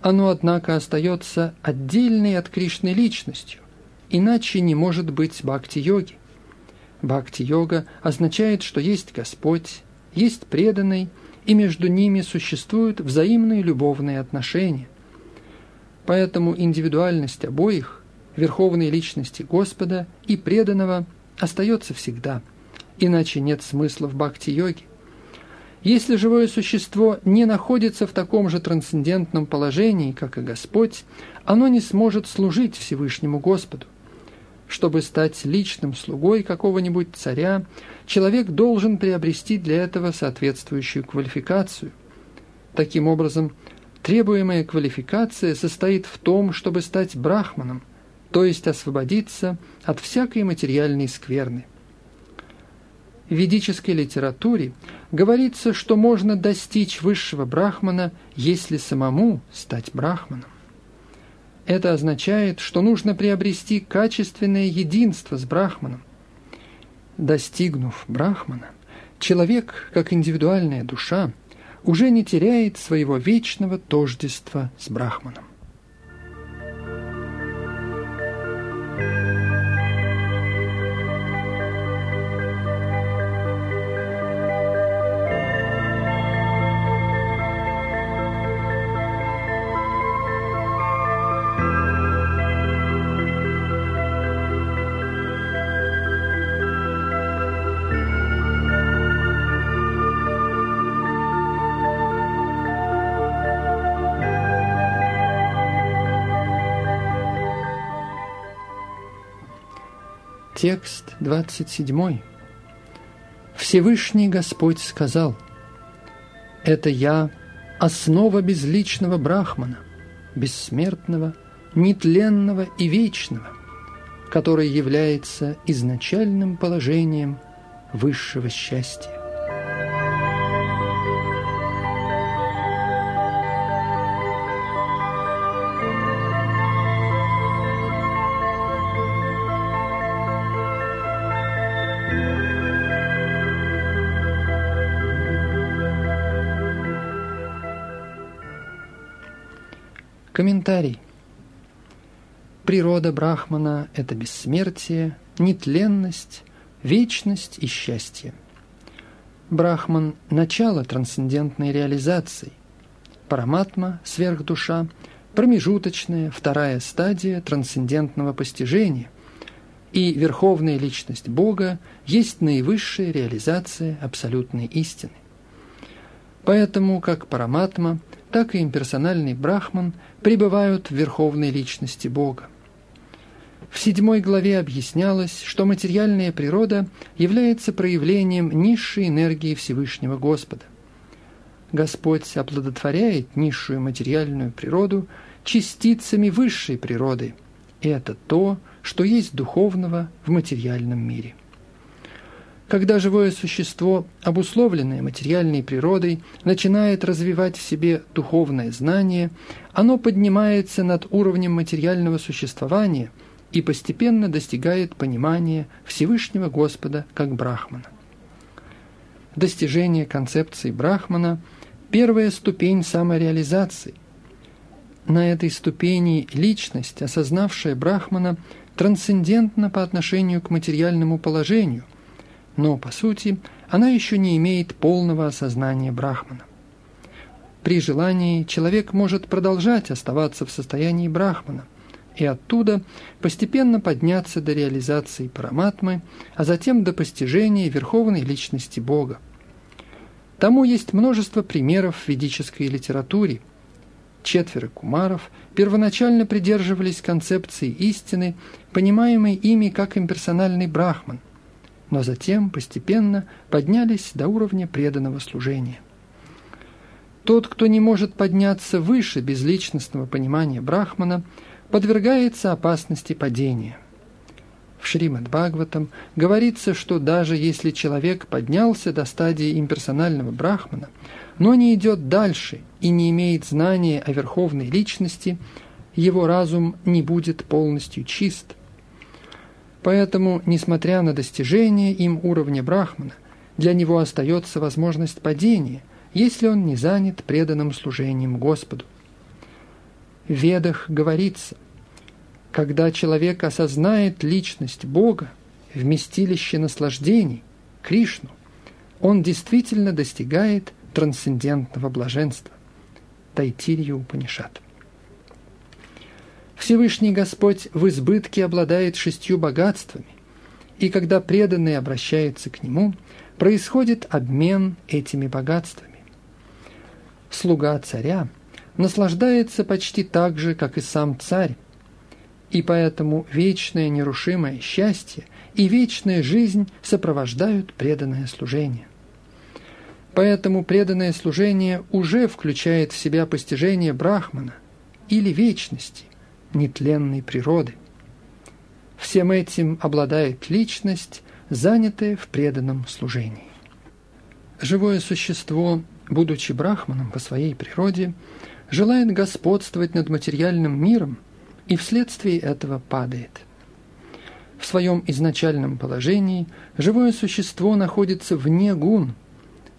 Оно, однако, остается отдельной от Кришны личностью, иначе не может быть бхакти-йоги. Бхакти-йога означает, что есть Господь, есть преданный, и между ними существуют взаимные любовные отношения. Поэтому индивидуальность обоих, верховной личности Господа и преданного, остается всегда – иначе нет смысла в бхакти-йоге. Если живое существо не находится в таком же трансцендентном положении, как и Господь, оно не сможет служить Всевышнему Господу. Чтобы стать личным слугой какого-нибудь царя, человек должен приобрести для этого соответствующую квалификацию. Таким образом, требуемая квалификация состоит в том, чтобы стать брахманом, то есть освободиться от всякой материальной скверны в ведической литературе говорится, что можно достичь высшего брахмана, если самому стать брахманом. Это означает, что нужно приобрести качественное единство с брахманом. Достигнув брахмана, человек, как индивидуальная душа, уже не теряет своего вечного тождества с брахманом. Текст 27. Всевышний Господь сказал, «Это я, основа безличного брахмана, бессмертного, нетленного и вечного, который является изначальным положением высшего счастья. Комментарий. Природа Брахмана – это бессмертие, нетленность, вечность и счастье. Брахман – начало трансцендентной реализации. Параматма – сверхдуша, промежуточная, вторая стадия трансцендентного постижения. И верховная личность Бога есть наивысшая реализация абсолютной истины. Поэтому как Параматма – так и имперсональный брахман пребывают в верховной личности Бога. В седьмой главе объяснялось, что материальная природа является проявлением низшей энергии Всевышнего Господа. Господь оплодотворяет низшую материальную природу частицами высшей природы, и это то, что есть духовного в материальном мире. Когда живое существо, обусловленное материальной природой, начинает развивать в себе духовное знание, оно поднимается над уровнем материального существования и постепенно достигает понимания Всевышнего Господа как Брахмана. Достижение концепции Брахмана – первая ступень самореализации. На этой ступени личность, осознавшая Брахмана, трансцендентна по отношению к материальному положению – но, по сути, она еще не имеет полного осознания Брахмана. При желании человек может продолжать оставаться в состоянии Брахмана и оттуда постепенно подняться до реализации Параматмы, а затем до постижения верховной личности Бога. Тому есть множество примеров в ведической литературе. Четверо кумаров первоначально придерживались концепции истины, понимаемой ими как имперсональный брахман – но затем постепенно поднялись до уровня преданного служения. Тот, кто не может подняться выше безличностного понимания Брахмана, подвергается опасности падения. В Шримад Бхагаватам говорится, что даже если человек поднялся до стадии имперсонального Брахмана, но не идет дальше и не имеет знания о верховной личности, его разум не будет полностью чист – Поэтому, несмотря на достижение им уровня Брахмана, для него остается возможность падения, если он не занят преданным служением Господу. В Ведах говорится, когда человек осознает личность Бога, вместилище наслаждений, Кришну, он действительно достигает трансцендентного блаженства. Тайтирья Упанишат. Всевышний Господь в избытке обладает шестью богатствами, и когда преданный обращается к Нему, происходит обмен этими богатствами. Слуга царя наслаждается почти так же, как и сам царь, и поэтому вечное нерушимое счастье и вечная жизнь сопровождают преданное служение. Поэтому преданное служение уже включает в себя постижение Брахмана или вечности, нетленной природы. Всем этим обладает личность, занятая в преданном служении. Живое существо, будучи брахманом по своей природе, желает господствовать над материальным миром и вследствие этого падает. В своем изначальном положении живое существо находится вне гун,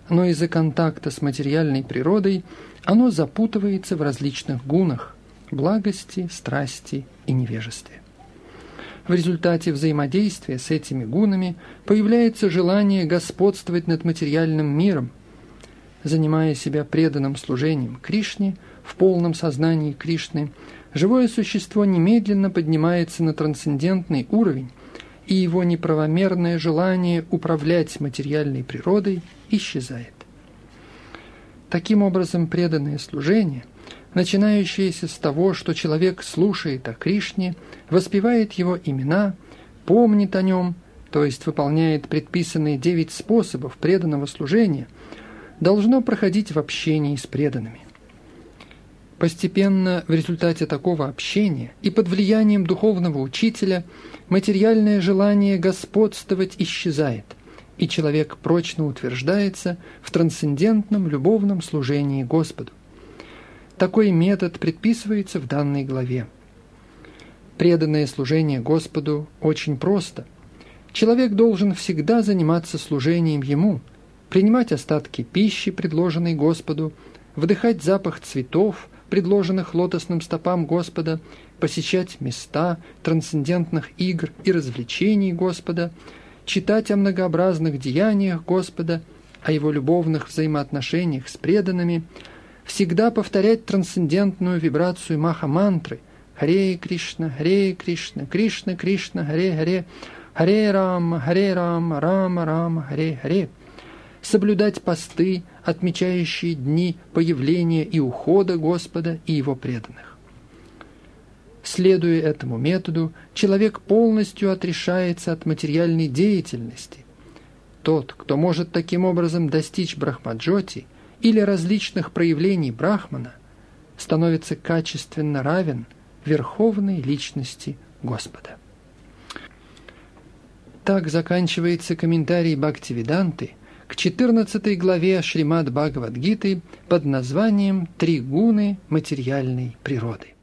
но из-за контакта с материальной природой оно запутывается в различных гунах, благости, страсти и невежестве. В результате взаимодействия с этими гунами появляется желание господствовать над материальным миром. Занимая себя преданным служением Кришне, в полном сознании Кришны, живое существо немедленно поднимается на трансцендентный уровень, и его неправомерное желание управлять материальной природой исчезает. Таким образом, преданное служение – начинающееся с того, что человек слушает о Кришне, воспевает его имена, помнит о нем, то есть выполняет предписанные девять способов преданного служения, должно проходить в общении с преданными. Постепенно в результате такого общения и под влиянием духовного учителя материальное желание господствовать исчезает, и человек прочно утверждается в трансцендентном любовном служении Господу. Такой метод предписывается в данной главе. Преданное служение Господу очень просто. Человек должен всегда заниматься служением Ему, принимать остатки пищи, предложенной Господу, вдыхать запах цветов, предложенных лотосным стопам Господа, посещать места трансцендентных игр и развлечений Господа, читать о многообразных деяниях Господа, о Его любовных взаимоотношениях с преданными – всегда повторять трансцендентную вибрацию маха-мантры «Харе Кришна, Харе Кришна, Кришна Кришна, Харе Харе, Харе Рама, Харе Рама, Рама Рама, Харе Харе», соблюдать посты, отмечающие дни появления и ухода Господа и Его преданных. Следуя этому методу, человек полностью отрешается от материальной деятельности. Тот, кто может таким образом достичь брахмаджоти или различных проявлений брахмана, становится качественно равен верховной личности Господа. Так заканчивается комментарий Бхактивиданты к 14 главе Шримад Бхагавадгиты под названием «Три гуны материальной природы».